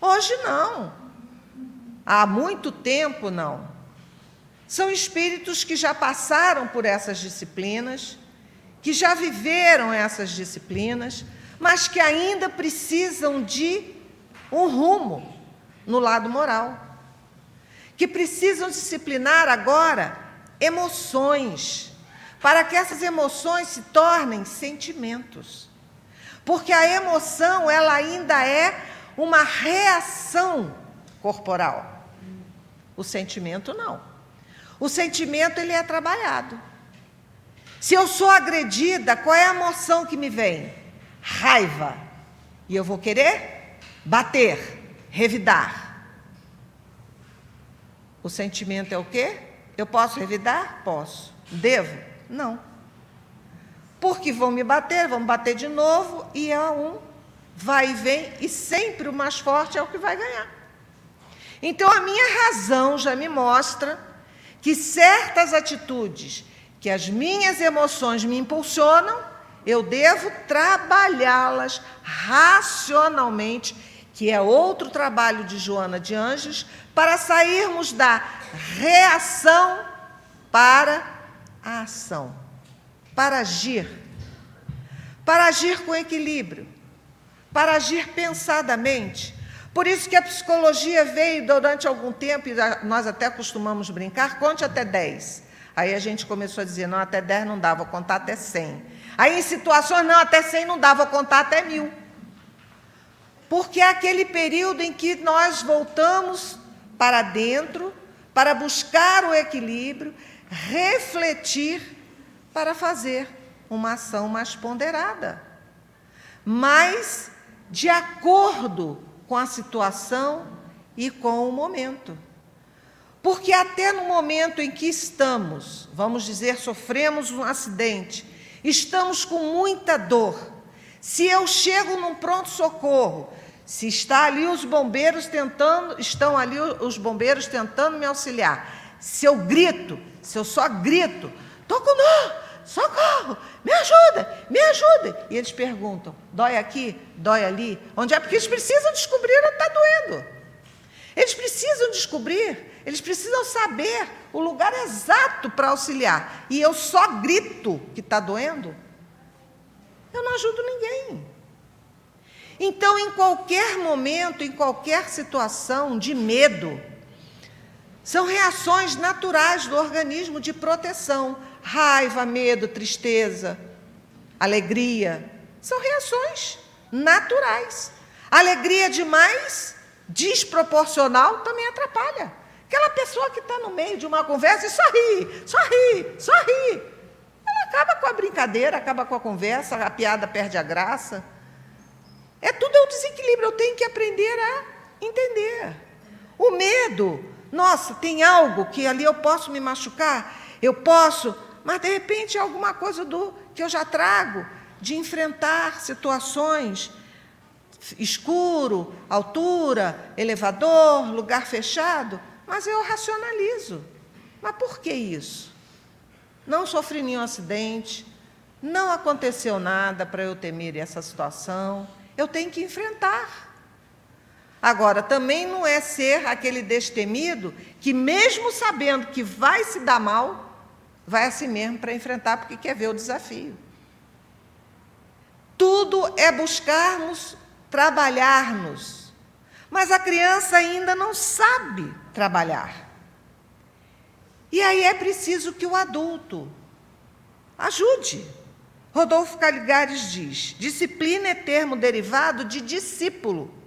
Hoje não. Há muito tempo não. São espíritos que já passaram por essas disciplinas, que já viveram essas disciplinas, mas que ainda precisam de um rumo no lado moral. Que precisam disciplinar agora emoções, para que essas emoções se tornem sentimentos. Porque a emoção, ela ainda é uma reação corporal. O sentimento não. O sentimento ele é trabalhado. Se eu sou agredida, qual é a emoção que me vem? Raiva. E eu vou querer bater, revidar. O sentimento é o quê? Eu posso revidar? Posso. Devo? Não. Porque vão me bater, vão bater de novo, e é um vai e vem, e sempre o mais forte é o que vai ganhar. Então a minha razão já me mostra que certas atitudes que as minhas emoções me impulsionam, eu devo trabalhá-las racionalmente, que é outro trabalho de Joana de Anjos, para sairmos da reação para a ação, para agir, para agir com equilíbrio, para agir pensadamente. Por isso que a psicologia veio durante algum tempo, e nós até costumamos brincar, conte até 10. Aí a gente começou a dizer, não, até 10 não dá, vou contar até 100. Aí em situações, não, até 100 não dá, vou contar até mil. Porque é aquele período em que nós voltamos para dentro, para buscar o equilíbrio, refletir para fazer uma ação mais ponderada, mais de acordo com a situação e com o momento. Porque até no momento em que estamos, vamos dizer, sofremos um acidente, estamos com muita dor. Se eu chego num pronto socorro, se está ali os bombeiros tentando, estão ali os bombeiros tentando me auxiliar. Se eu grito, se eu só grito, tô com dor, socorro, me ajuda, me ajuda. E eles perguntam: dói aqui, dói ali? Onde é? Porque eles precisam descobrir onde está doendo. Eles precisam descobrir, eles precisam saber o lugar exato para auxiliar. E eu só grito que está doendo, eu não ajudo ninguém. Então, em qualquer momento, em qualquer situação de medo, são reações naturais do organismo de proteção. Raiva, medo, tristeza, alegria. São reações naturais. Alegria demais, desproporcional, também atrapalha. Aquela pessoa que está no meio de uma conversa e só ri, só ri, só ri. Ela acaba com a brincadeira, acaba com a conversa, a piada perde a graça. É tudo é um desequilíbrio, eu tenho que aprender a entender. O medo nossa, tem algo que ali eu posso me machucar, eu posso, mas de repente é alguma coisa do que eu já trago de enfrentar situações escuro, altura, elevador, lugar fechado, mas eu racionalizo. Mas por que isso? Não sofri nenhum acidente, não aconteceu nada para eu temer essa situação, eu tenho que enfrentar. Agora, também não é ser aquele destemido que, mesmo sabendo que vai se dar mal, vai assim mesmo para enfrentar, porque quer ver o desafio. Tudo é buscarmos trabalharmos, mas a criança ainda não sabe trabalhar. E aí é preciso que o adulto ajude. Rodolfo Caligares diz: disciplina é termo derivado de discípulo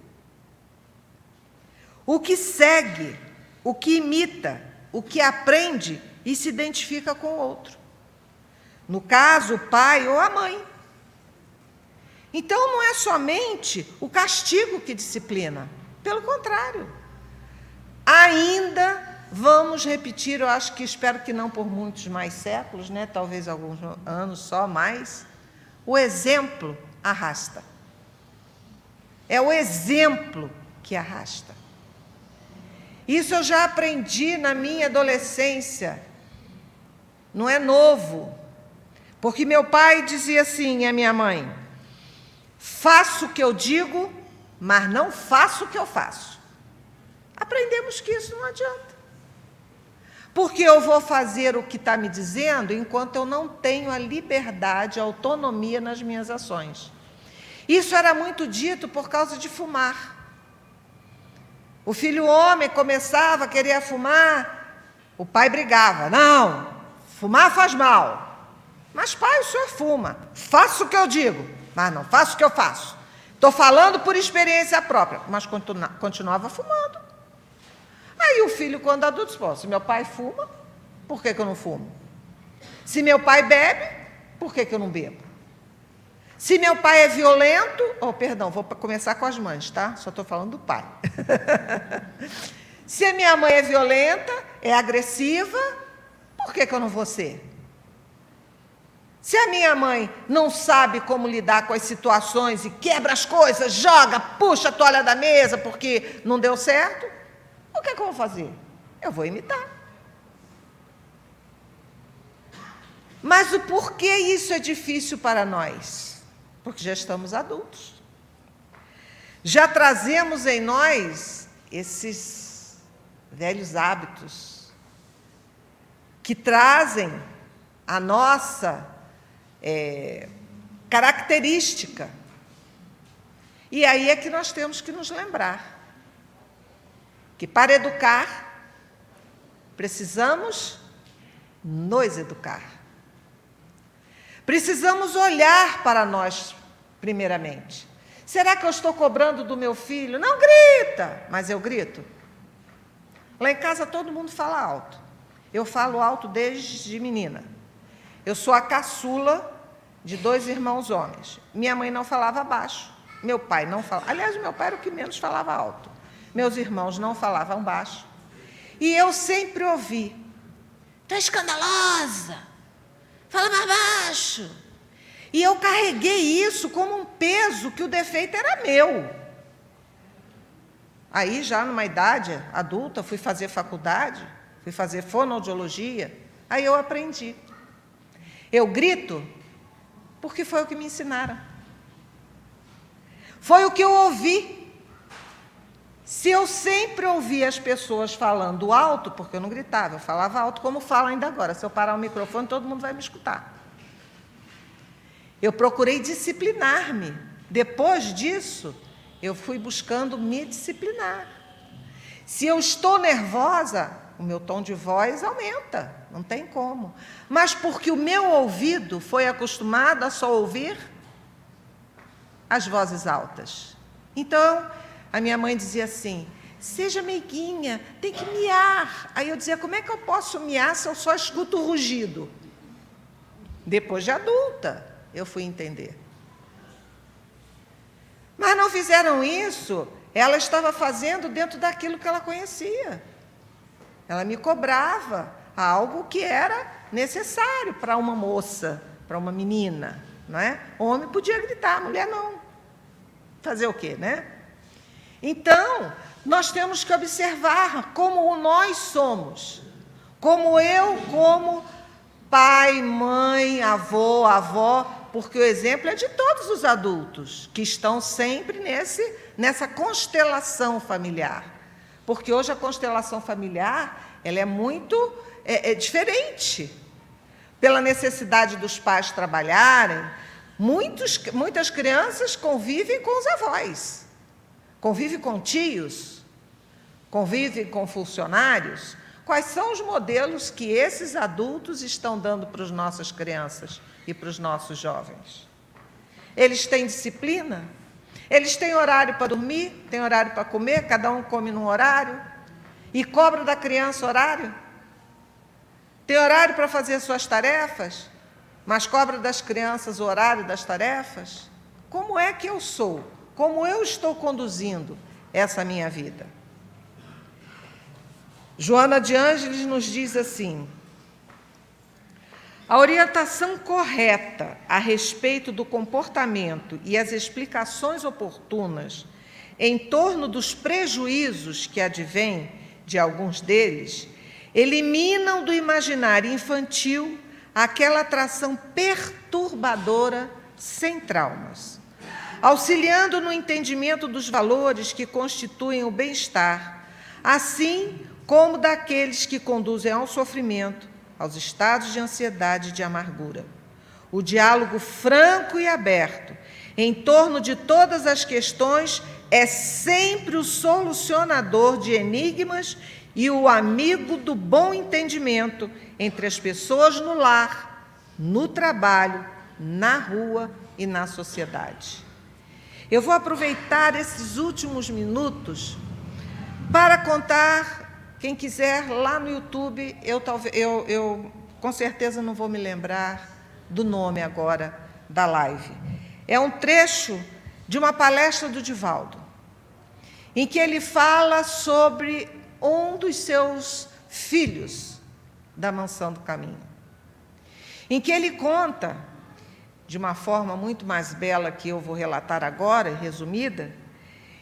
o que segue, o que imita, o que aprende e se identifica com o outro. No caso, o pai ou a mãe. Então, não é somente o castigo que disciplina, pelo contrário. Ainda vamos repetir, eu acho que espero que não por muitos mais séculos, né? talvez alguns anos só mais, o exemplo arrasta. É o exemplo que arrasta. Isso eu já aprendi na minha adolescência. Não é novo. Porque meu pai dizia assim, a minha mãe: faço o que eu digo, mas não faço o que eu faço. Aprendemos que isso não adianta. Porque eu vou fazer o que está me dizendo enquanto eu não tenho a liberdade, a autonomia nas minhas ações. Isso era muito dito por causa de fumar. O filho homem começava a querer fumar, o pai brigava: Não, fumar faz mal. Mas, pai, o senhor fuma. Faça o que eu digo, mas não faça o que eu faço. Estou falando por experiência própria, mas continuava fumando. Aí o filho, quando adulto, disse: Se meu pai fuma, por que, que eu não fumo? Se meu pai bebe, por que, que eu não bebo? Se meu pai é violento, oh, perdão, vou começar com as mães, tá? Só estou falando do pai. Se a minha mãe é violenta, é agressiva, por que, que eu não vou ser? Se a minha mãe não sabe como lidar com as situações e quebra as coisas, joga, puxa a toalha da mesa porque não deu certo, o que, é que eu vou fazer? Eu vou imitar. Mas o porquê isso é difícil para nós? porque já estamos adultos. Já trazemos em nós esses velhos hábitos que trazem a nossa é, característica. E aí é que nós temos que nos lembrar que para educar, precisamos nos educar. Precisamos olhar para nós, primeiramente. Será que eu estou cobrando do meu filho? Não grita, mas eu grito. Lá em casa todo mundo fala alto. Eu falo alto desde menina. Eu sou a caçula de dois irmãos homens. Minha mãe não falava baixo. Meu pai não falava. Aliás, meu pai era o que menos falava alto. Meus irmãos não falavam baixo. E eu sempre ouvi: Tu é escandalosa, Fala mais baixo. E eu carreguei isso como um peso que o defeito era meu. Aí, já numa idade adulta, fui fazer faculdade, fui fazer fonoaudiologia, aí eu aprendi. Eu grito porque foi o que me ensinaram. Foi o que eu ouvi. Se eu sempre ouvia as pessoas falando alto, porque eu não gritava, eu falava alto como falo ainda agora. Se eu parar o microfone, todo mundo vai me escutar. Eu procurei disciplinar-me. Depois disso, eu fui buscando me disciplinar. Se eu estou nervosa, o meu tom de voz aumenta, não tem como. Mas porque o meu ouvido foi acostumado a só ouvir as vozes altas. Então, a minha mãe dizia assim: seja meiguinha, tem que miar. Aí eu dizia: como é que eu posso miar se eu só escuto o rugido? Depois de adulta, eu fui entender. Mas não fizeram isso, ela estava fazendo dentro daquilo que ela conhecia. Ela me cobrava algo que era necessário para uma moça, para uma menina, não é? Homem podia gritar, mulher não. Fazer o quê, né? Então, nós temos que observar como nós somos. Como eu, como pai, mãe, avô, avó, porque o exemplo é de todos os adultos que estão sempre nesse, nessa constelação familiar. Porque hoje a constelação familiar ela é muito é, é diferente. Pela necessidade dos pais trabalharem, muitos, muitas crianças convivem com os avós convive com tios, convive com funcionários. Quais são os modelos que esses adultos estão dando para as nossas crianças e para os nossos jovens? Eles têm disciplina? Eles têm horário para dormir, têm horário para comer, cada um come num horário e cobra da criança horário? Tem horário para fazer suas tarefas, mas cobra das crianças o horário das tarefas? Como é que eu sou? como eu estou conduzindo essa minha vida. Joana de Ângeles nos diz assim: a orientação correta a respeito do comportamento e as explicações oportunas em torno dos prejuízos que advêm de alguns deles eliminam do imaginário infantil aquela atração perturbadora sem traumas auxiliando no entendimento dos valores que constituem o bem-estar, assim como daqueles que conduzem ao sofrimento, aos estados de ansiedade e de amargura. O diálogo franco e aberto em torno de todas as questões é sempre o solucionador de enigmas e o amigo do bom entendimento entre as pessoas no lar, no trabalho, na rua e na sociedade. Eu vou aproveitar esses últimos minutos para contar, quem quiser, lá no YouTube, eu, talvez, eu, eu com certeza não vou me lembrar do nome agora da live. É um trecho de uma palestra do Divaldo, em que ele fala sobre um dos seus filhos da mansão do caminho, em que ele conta de uma forma muito mais bela que eu vou relatar agora, resumida,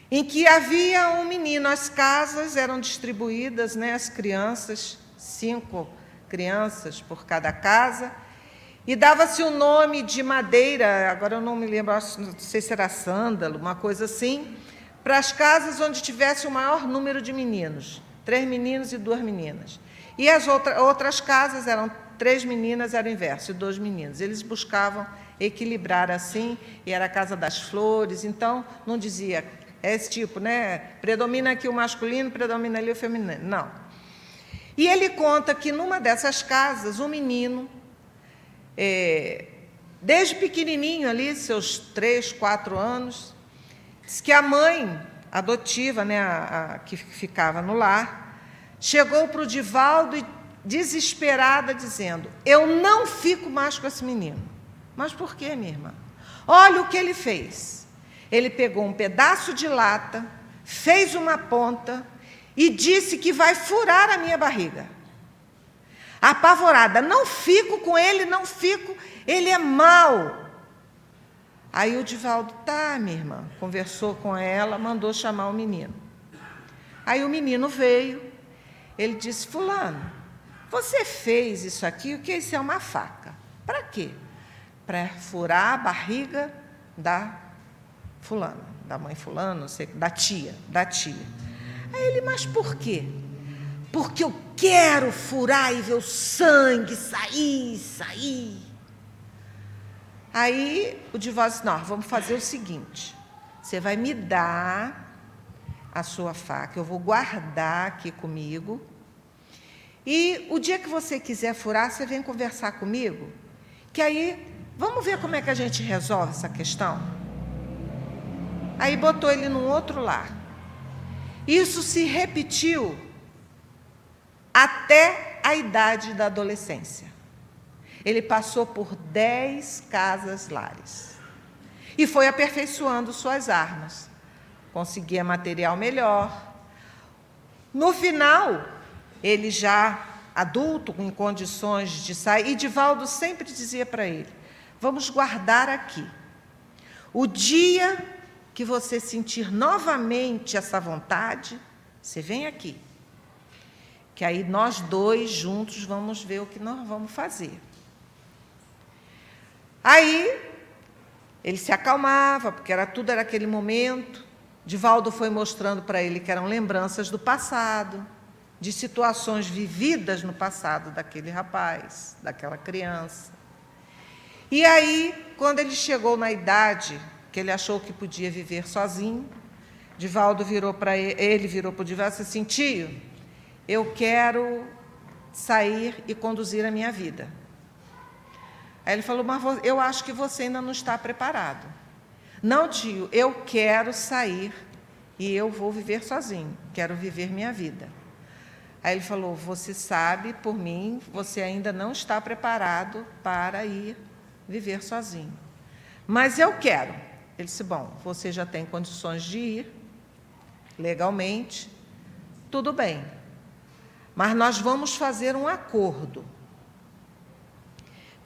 em que havia um menino, as casas eram distribuídas, né, as crianças, cinco crianças por cada casa, e dava-se o um nome de madeira, agora eu não me lembro, não sei se era sândalo, uma coisa assim, para as casas onde tivesse o maior número de meninos, três meninos e duas meninas. E as outra, outras casas eram três meninas, era o inverso, e dois meninos. Eles buscavam equilibrar assim, e era a casa das flores, então não dizia é esse tipo, né? Predomina aqui o masculino, predomina ali o feminino. Não. E ele conta que numa dessas casas, um menino, é, desde pequenininho ali, seus três, quatro anos, diz que a mãe adotiva, né, a, a que ficava no lar, chegou para o Divaldo e desesperada dizendo: Eu não fico mais com esse menino. Mas por que, minha irmã? Olha o que ele fez. Ele pegou um pedaço de lata, fez uma ponta e disse que vai furar a minha barriga. Apavorada, não fico com ele, não fico, ele é mau. Aí o Divaldo, tá, minha irmã, conversou com ela, mandou chamar o menino. Aí o menino veio, ele disse: Fulano, você fez isso aqui, o que isso é uma faca. Para quê? Para furar a barriga da fulana, da mãe fulana, não sei, da tia, da tia. Aí ele, mas por quê? Porque eu quero furar e ver o sangue sair, sair. Aí o divórcio disse, não, vamos fazer o seguinte, você vai me dar a sua faca, eu vou guardar aqui comigo, e o dia que você quiser furar, você vem conversar comigo, que aí vamos ver como é que a gente resolve essa questão. Aí botou ele num outro lar. Isso se repetiu até a idade da adolescência. Ele passou por dez casas lares e foi aperfeiçoando suas armas. Conseguia material melhor. No final, ele já adulto, em condições de sair, e Divaldo sempre dizia para ele: vamos guardar aqui. O dia que você sentir novamente essa vontade, você vem aqui. Que aí nós dois juntos vamos ver o que nós vamos fazer. Aí ele se acalmava, porque era tudo era aquele momento. Divaldo foi mostrando para ele que eram lembranças do passado, de situações vividas no passado daquele rapaz, daquela criança. E aí, quando ele chegou na idade que ele achou que podia viver sozinho, Divaldo virou para ele, ele virou para o Divaldo e disse assim, tio, eu quero sair e conduzir a minha vida. Aí ele falou, mas eu acho que você ainda não está preparado. Não, tio, eu quero sair e eu vou viver sozinho, quero viver minha vida. Aí ele falou: Você sabe, por mim, você ainda não está preparado para ir viver sozinho. Mas eu quero. Ele disse: Bom, você já tem condições de ir, legalmente, tudo bem. Mas nós vamos fazer um acordo.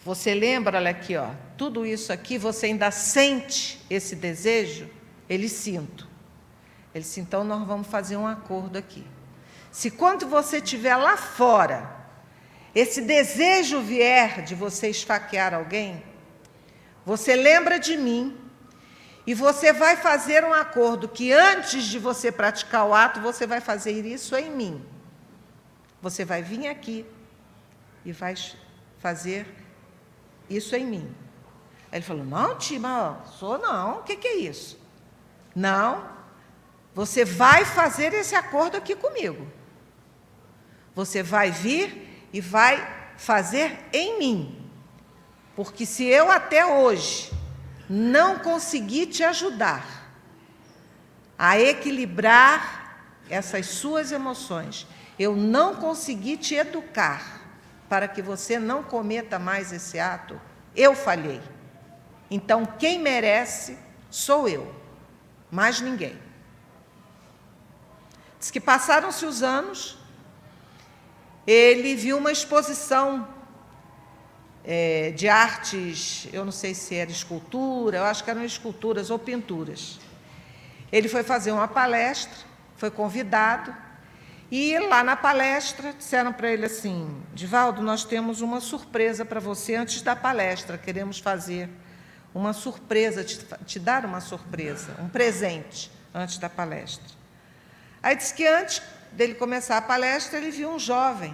Você lembra, olha aqui, ó, tudo isso aqui, você ainda sente esse desejo? Ele sinto. Ele disse, então nós vamos fazer um acordo aqui. Se quando você estiver lá fora, esse desejo vier de você esfaquear alguém, você lembra de mim e você vai fazer um acordo que antes de você praticar o ato, você vai fazer isso em mim. Você vai vir aqui e vai fazer isso em mim. Ele falou: Não, Tima, sou não, o que, que é isso? Não, você vai fazer esse acordo aqui comigo. Você vai vir e vai fazer em mim. Porque se eu até hoje não conseguir te ajudar a equilibrar essas suas emoções, eu não conseguir te educar para que você não cometa mais esse ato, eu falhei. Então, quem merece sou eu, mais ninguém. Diz que passaram-se os anos, ele viu uma exposição é, de artes, eu não sei se era escultura, eu acho que eram esculturas ou pinturas. Ele foi fazer uma palestra, foi convidado, e lá na palestra disseram para ele assim: Divaldo, nós temos uma surpresa para você antes da palestra. Queremos fazer uma surpresa, te, te, dar uma surpresa, um presente antes da palestra. Aí disse que antes dele começar a palestra, ele viu um jovem,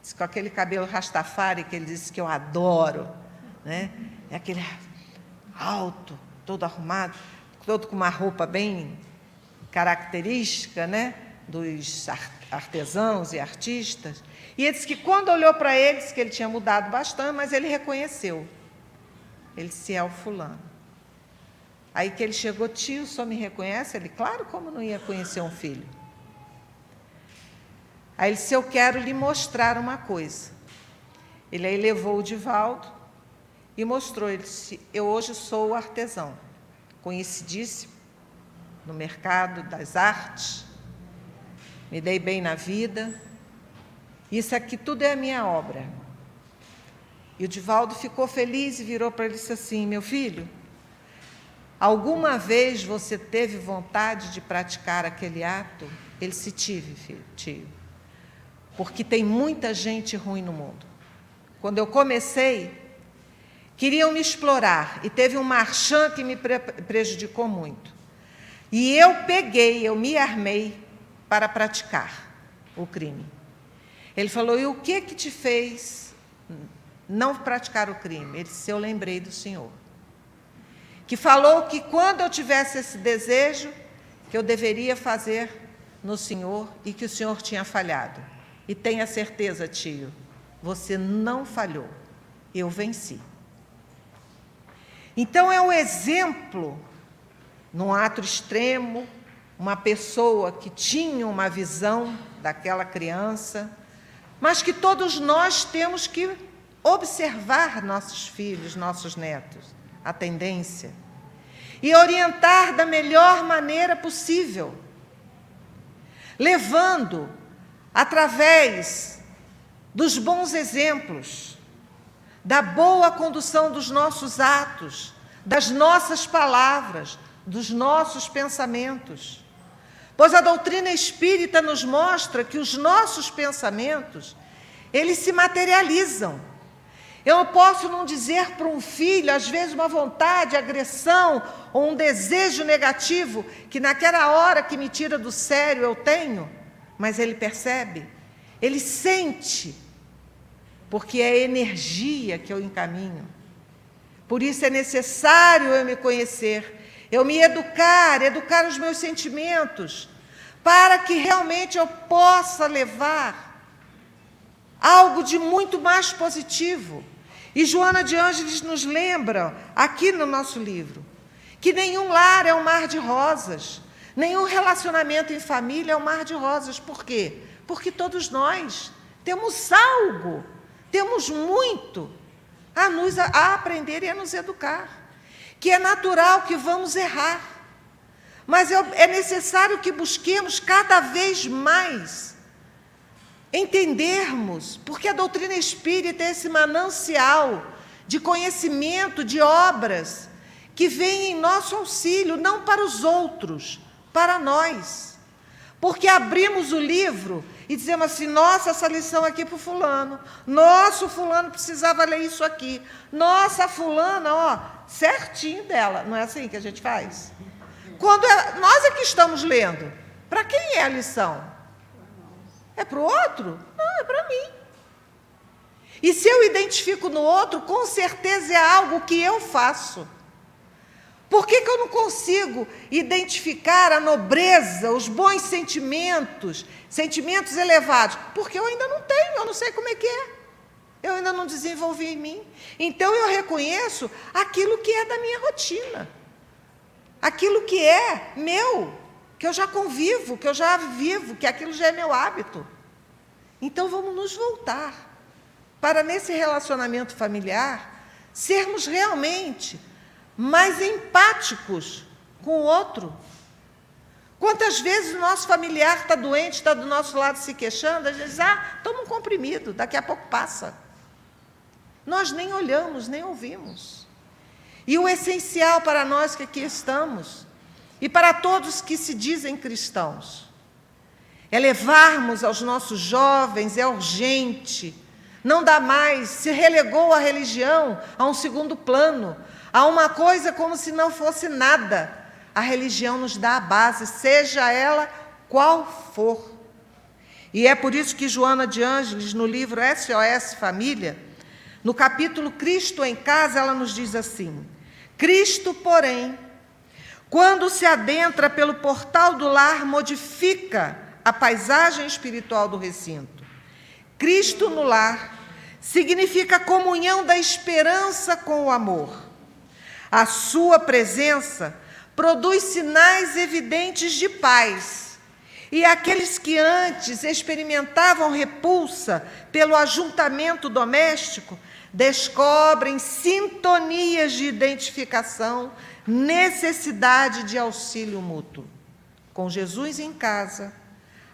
disse, com aquele cabelo rastafari que ele disse que eu adoro, né? É aquele alto, todo arrumado, todo com uma roupa bem característica, né? Dos artesãos e artistas. E ele disse que quando olhou para eles, que ele tinha mudado bastante, mas ele reconheceu. Ele disse, é o fulano. Aí que ele chegou, tio, só me reconhece? Ele, claro, como não ia conhecer um filho. Aí ele disse, eu quero lhe mostrar uma coisa. Ele aí levou o Divaldo e mostrou. Ele disse, eu hoje sou artesão, conhecidíssimo no mercado das artes, me dei bem na vida. Isso aqui tudo é a minha obra. E o Divaldo ficou feliz e virou para ele e disse assim: Meu filho, alguma vez você teve vontade de praticar aquele ato? Ele se tive, filho, tio. Porque tem muita gente ruim no mundo. Quando eu comecei, queriam me explorar e teve um marchand que me pre prejudicou muito. E eu peguei, eu me armei para praticar o crime. Ele falou: "E o que que te fez não praticar o crime?" Ele disse: "Eu lembrei do Senhor." Que falou que quando eu tivesse esse desejo, que eu deveria fazer no Senhor e que o Senhor tinha falhado. E tenha certeza, tio, você não falhou. Eu venci. Então é o exemplo, num ato extremo, uma pessoa que tinha uma visão daquela criança, mas que todos nós temos que observar nossos filhos, nossos netos, a tendência, e orientar da melhor maneira possível, levando através dos bons exemplos, da boa condução dos nossos atos, das nossas palavras, dos nossos pensamentos. Pois a doutrina espírita nos mostra que os nossos pensamentos, eles se materializam. Eu posso não dizer para um filho, às vezes, uma vontade, agressão ou um desejo negativo que naquela hora que me tira do sério eu tenho, mas ele percebe, ele sente porque é energia que eu encaminho. Por isso é necessário eu me conhecer, eu me educar, educar os meus sentimentos, para que realmente eu possa levar algo de muito mais positivo. E Joana de Ângeles nos lembra, aqui no nosso livro, que nenhum lar é um mar de rosas, nenhum relacionamento em família é um mar de rosas. Por quê? Porque todos nós temos algo temos muito a, nos, a aprender e a nos educar. Que é natural que vamos errar. Mas é, necessário que busquemos cada vez mais entendermos, porque a doutrina espírita é esse manancial de conhecimento, de obras, que vem em nosso auxílio, não para os outros, para nós. Porque abrimos o livro e dizemos assim: nossa, essa lição aqui para o fulano. Nossa, o fulano precisava ler isso aqui. Nossa, fulana, ó, certinho dela. Não é assim que a gente faz? Quando é, nós é que estamos lendo, para quem é a lição? É para o outro? Não, é para mim. E se eu identifico no outro, com certeza é algo que eu faço. Por que, que eu não consigo identificar a nobreza, os bons sentimentos, sentimentos elevados? Porque eu ainda não tenho, eu não sei como é que é. Eu ainda não desenvolvi em mim. Então eu reconheço aquilo que é da minha rotina, aquilo que é meu, que eu já convivo, que eu já vivo, que aquilo já é meu hábito. Então vamos nos voltar para nesse relacionamento familiar sermos realmente mais empáticos com o outro. Quantas vezes o nosso familiar está doente, está do nosso lado se queixando, a gente diz, ah, toma um comprimido, daqui a pouco passa. Nós nem olhamos, nem ouvimos. E o essencial para nós que aqui estamos, e para todos que se dizem cristãos, é levarmos aos nossos jovens, é urgente, não dá mais, se relegou a religião a um segundo plano, Há uma coisa como se não fosse nada. A religião nos dá a base, seja ela qual for. E é por isso que Joana de Ângeles, no livro SOS Família, no capítulo Cristo em Casa, ela nos diz assim: Cristo, porém, quando se adentra pelo portal do lar, modifica a paisagem espiritual do recinto. Cristo no lar significa a comunhão da esperança com o amor. A sua presença produz sinais evidentes de paz. E aqueles que antes experimentavam repulsa pelo ajuntamento doméstico descobrem sintonias de identificação, necessidade de auxílio mútuo. Com Jesus em casa,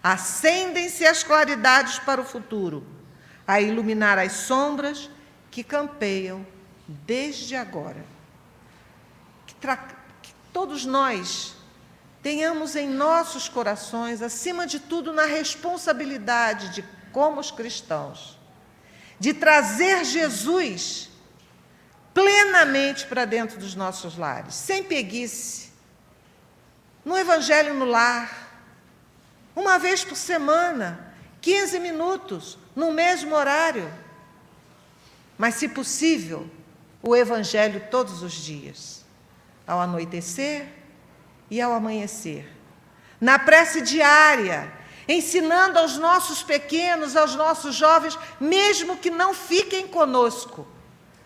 acendem-se as claridades para o futuro, a iluminar as sombras que campeiam desde agora que todos nós tenhamos em nossos corações, acima de tudo, na responsabilidade de, como os cristãos, de trazer Jesus plenamente para dentro dos nossos lares, sem preguiça. No Evangelho no lar, uma vez por semana, 15 minutos, no mesmo horário. Mas, se possível, o Evangelho todos os dias, ao anoitecer e ao amanhecer. Na prece diária, ensinando aos nossos pequenos, aos nossos jovens, mesmo que não fiquem conosco,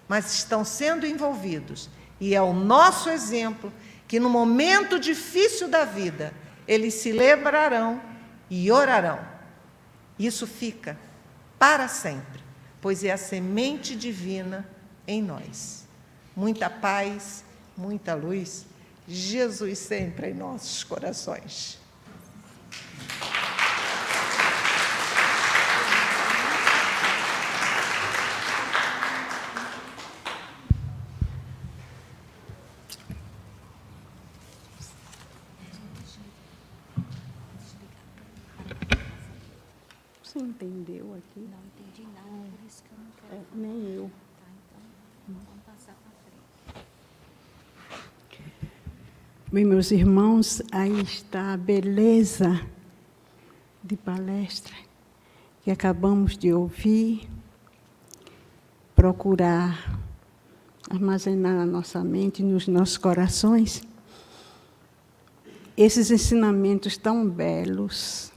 mas estão sendo envolvidos. E é o nosso exemplo que no momento difícil da vida, eles se lembrarão e orarão. Isso fica para sempre, pois é a semente divina em nós. Muita paz, muita luz. Jesus sempre em nossos corações. Você entendeu aqui? Não entendi não, por isso que eu não quero. É, nem eu. Tá, então vamos passar para frente. Bem, meus irmãos, aí está a beleza de palestra que acabamos de ouvir. Procurar armazenar na nossa mente, nos nossos corações, esses ensinamentos tão belos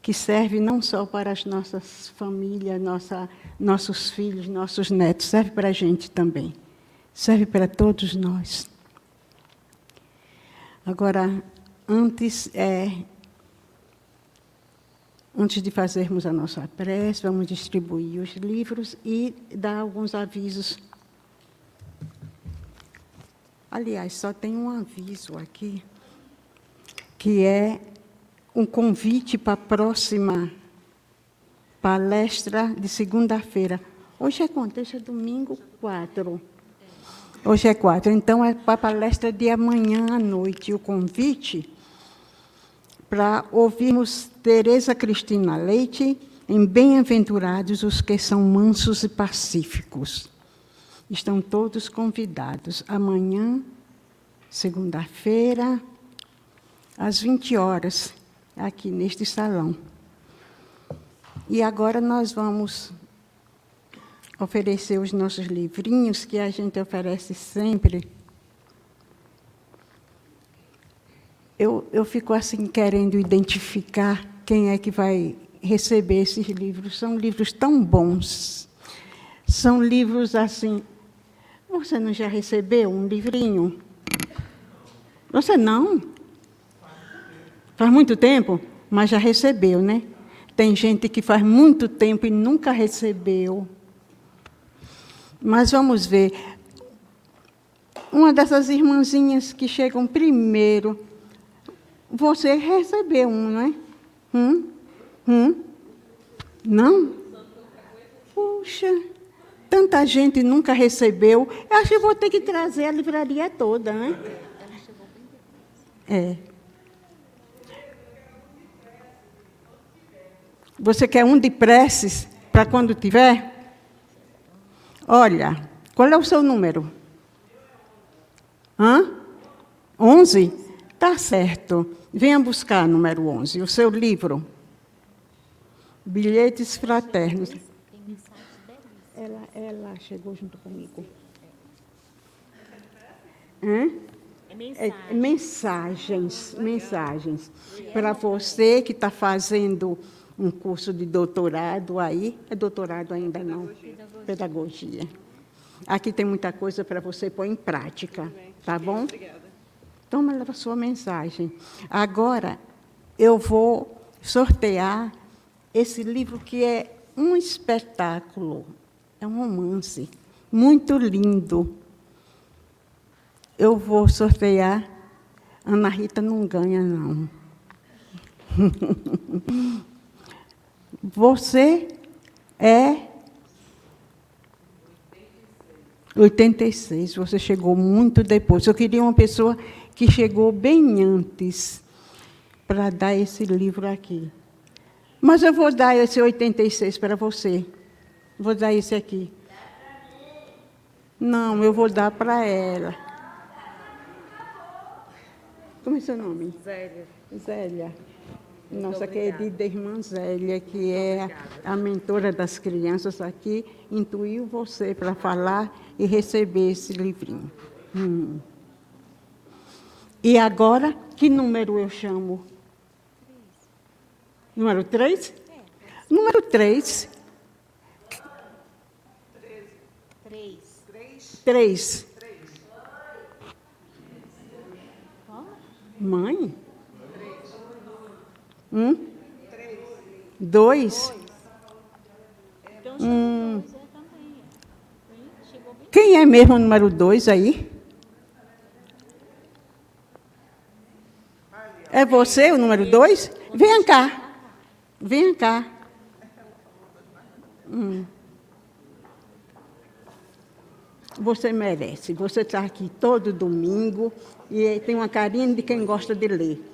que serve não só para as nossas famílias, nossa, nossos filhos, nossos netos, serve para a gente também. Serve para todos nós. Agora, antes, é, antes de fazermos a nossa prece, vamos distribuir os livros e dar alguns avisos. Aliás, só tem um aviso aqui, que é um convite para a próxima palestra de segunda-feira. Hoje é quanto? Hoje é domingo 4. Hoje é 4. Então, é para a palestra de amanhã à noite. O convite para ouvirmos Tereza Cristina Leite em Bem-aventurados os que são mansos e pacíficos. Estão todos convidados. Amanhã, segunda-feira, às 20 horas aqui neste salão. E agora nós vamos oferecer os nossos livrinhos que a gente oferece sempre. Eu, eu fico assim querendo identificar quem é que vai receber esses livros. São livros tão bons. São livros assim. Você não já recebeu um livrinho? Você não? Faz muito tempo, mas já recebeu, né? Tem gente que faz muito tempo e nunca recebeu. Mas vamos ver. Uma dessas irmãzinhas que chegam primeiro, você recebeu um, não é? Hum? Hum? Não? Puxa, tanta gente nunca recebeu. Eu acho que vou ter que trazer a livraria toda, né? É. Você quer um de preces para quando tiver? Olha, qual é o seu número? Hã? 11? Tá certo. Venha buscar número 11, o seu livro. Bilhetes fraternos. Ela, ela chegou junto comigo. Hã? É, mensagens, mensagens. Para você que está fazendo um curso de doutorado aí. É doutorado ainda não? Pedagogia. Pedagogia. Aqui tem muita coisa para você pôr em prática, tá bom? Obrigada. Toma a sua mensagem. Agora, eu vou sortear esse livro que é um espetáculo, é um romance muito lindo. Eu vou sortear. Ana Rita não ganha, não. Você é 86, você chegou muito depois. Eu queria uma pessoa que chegou bem antes para dar esse livro aqui. Mas eu vou dar esse 86 para você. Vou dar esse aqui. Não, eu vou dar para ela. Como é seu nome? Zélia. Zélia. Nossa querida irmã Zélia, que é a mentora das crianças aqui, intuiu você para falar e receber esse livrinho. Hum. E agora, que número eu chamo? Número 3? Número 3. Três. 3. Mãe? Um? Dois? Então, Hum. dois, é também. Quem é mesmo o número 2 aí? É você o número 2? Venha cá. Venha cá. Hum. Você merece. Você está aqui todo domingo e tem uma carinha de quem gosta de ler.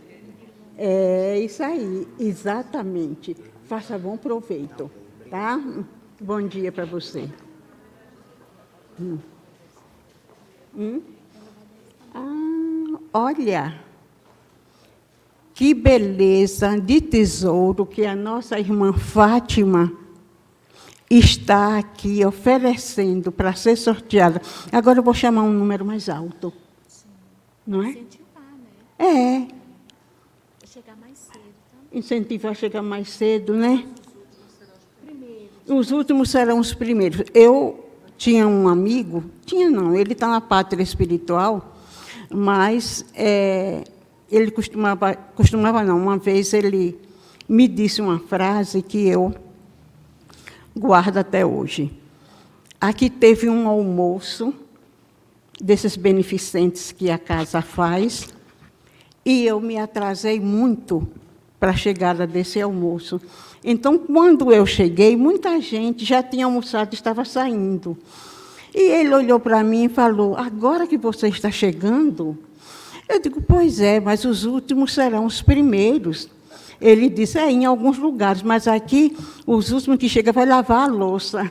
É isso aí, exatamente. Faça bom proveito, tá? Bom dia para você. Hum. Hum? Ah, olha, que beleza de tesouro que a nossa irmã Fátima está aqui oferecendo para ser sorteada. Agora eu vou chamar um número mais alto. Não é? Incentivar, né? É, Vai chegar mais cedo, tá? Incentivar a chegar mais cedo, né? Os últimos serão os primeiros. Eu tinha um amigo, tinha não, ele está na pátria espiritual, mas é, ele costumava, costumava não, uma vez ele me disse uma frase que eu guardo até hoje. Aqui teve um almoço desses beneficentes que a casa faz, e eu me atrasei muito para a chegada desse almoço. Então, quando eu cheguei, muita gente já tinha almoçado e estava saindo. E ele olhou para mim e falou: Agora que você está chegando? Eu digo: Pois é, mas os últimos serão os primeiros. Ele disse: É, em alguns lugares, mas aqui os últimos que chegam vai lavar a louça.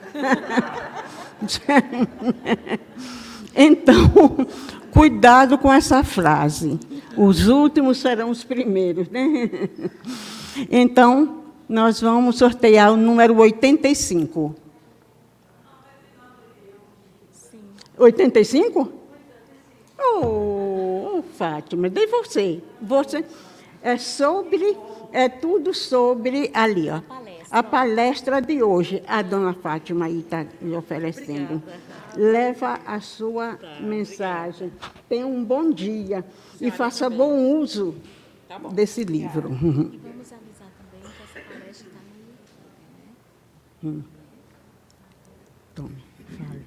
então, cuidado com essa frase. Os últimos serão os primeiros, né? Então, nós vamos sortear o número 85. Sim. 85? Oh, Fátima, dei você. Você é sobre, é tudo sobre ali, ó. Palestra. A palestra de hoje, a dona Fátima aí está lhe oferecendo. Leva a sua mensagem. Tenha um bom dia e faça bom uso desse livro. E vamos avisar também que essa palestra está no YouTube, né? Tome, fale.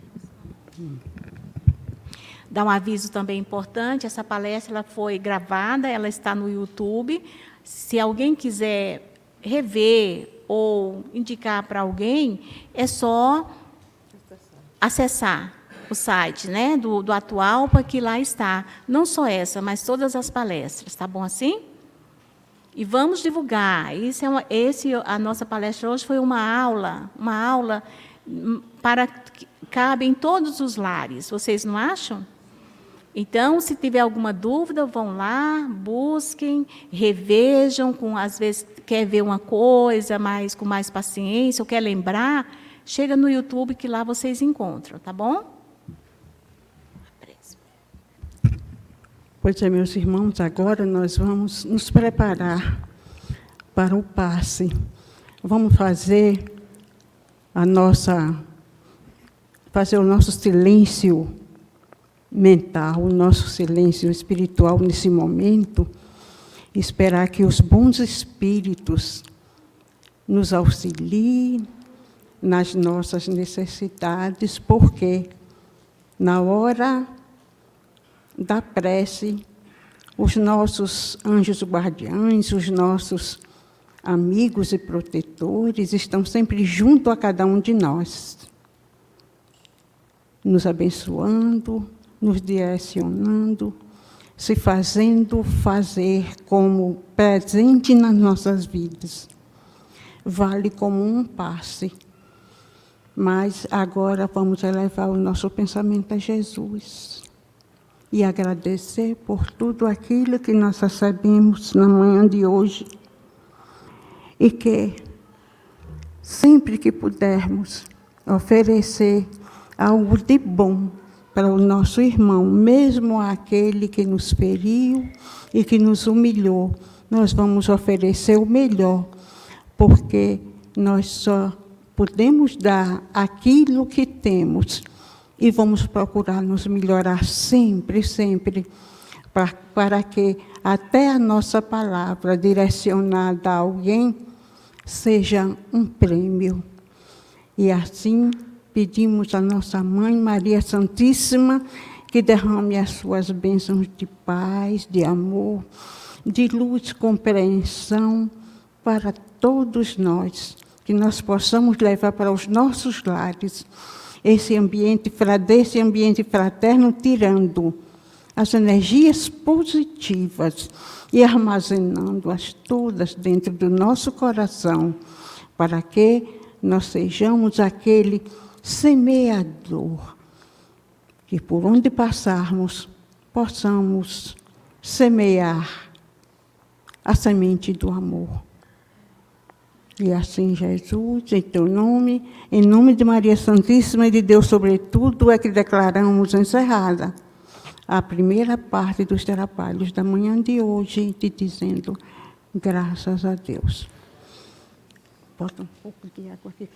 Dar um aviso também importante, essa palestra ela foi gravada, ela está no YouTube. Se alguém quiser rever ou indicar para alguém, é só acessar o site né, do, do Atualpa, que lá está. Não só essa, mas todas as palestras. Tá bom assim? E vamos divulgar. Isso é uma, esse, a nossa palestra hoje foi uma aula, uma aula hum, para que cabe em todos os lares. Vocês não acham? Então, se tiver alguma dúvida, vão lá, busquem, revejam, com, às vezes quer ver uma coisa, mas com mais paciência, ou quer lembrar, chega no YouTube que lá vocês encontram, tá bom? Pois é, meus irmãos, agora nós vamos nos preparar para o passe. Vamos fazer a nossa fazer o nosso silêncio mental, o nosso silêncio espiritual nesse momento, esperar que os bons espíritos nos auxiliem nas nossas necessidades, porque na hora da prece, os nossos anjos guardiães, os nossos amigos e protetores estão sempre junto a cada um de nós, nos abençoando, nos direcionando, se fazendo fazer como presente nas nossas vidas. Vale como um passe. Mas agora vamos elevar o nosso pensamento a Jesus e agradecer por tudo aquilo que nós recebemos na manhã de hoje. E que, sempre que pudermos, oferecer algo de bom para o nosso irmão, mesmo aquele que nos feriu e que nos humilhou, nós vamos oferecer o melhor, porque nós só podemos dar aquilo que temos e vamos procurar nos melhorar sempre, sempre, para, para que até a nossa palavra direcionada a alguém seja um prêmio. E assim pedimos à nossa mãe Maria Santíssima que derrame as suas bênçãos de paz, de amor, de luz, compreensão para todos nós, que nós possamos levar para os nossos lares esse ambiente, desse ambiente fraterno, tirando as energias positivas e armazenando-as todas dentro do nosso coração, para que nós sejamos aquele semeador, que por onde passarmos possamos semear a semente do amor. E assim, Jesus, em teu nome, em nome de Maria Santíssima e de Deus, sobretudo, é que declaramos encerrada a primeira parte dos trabalhos da manhã de hoje, te dizendo graças a Deus. Bota um pouco de água aqui.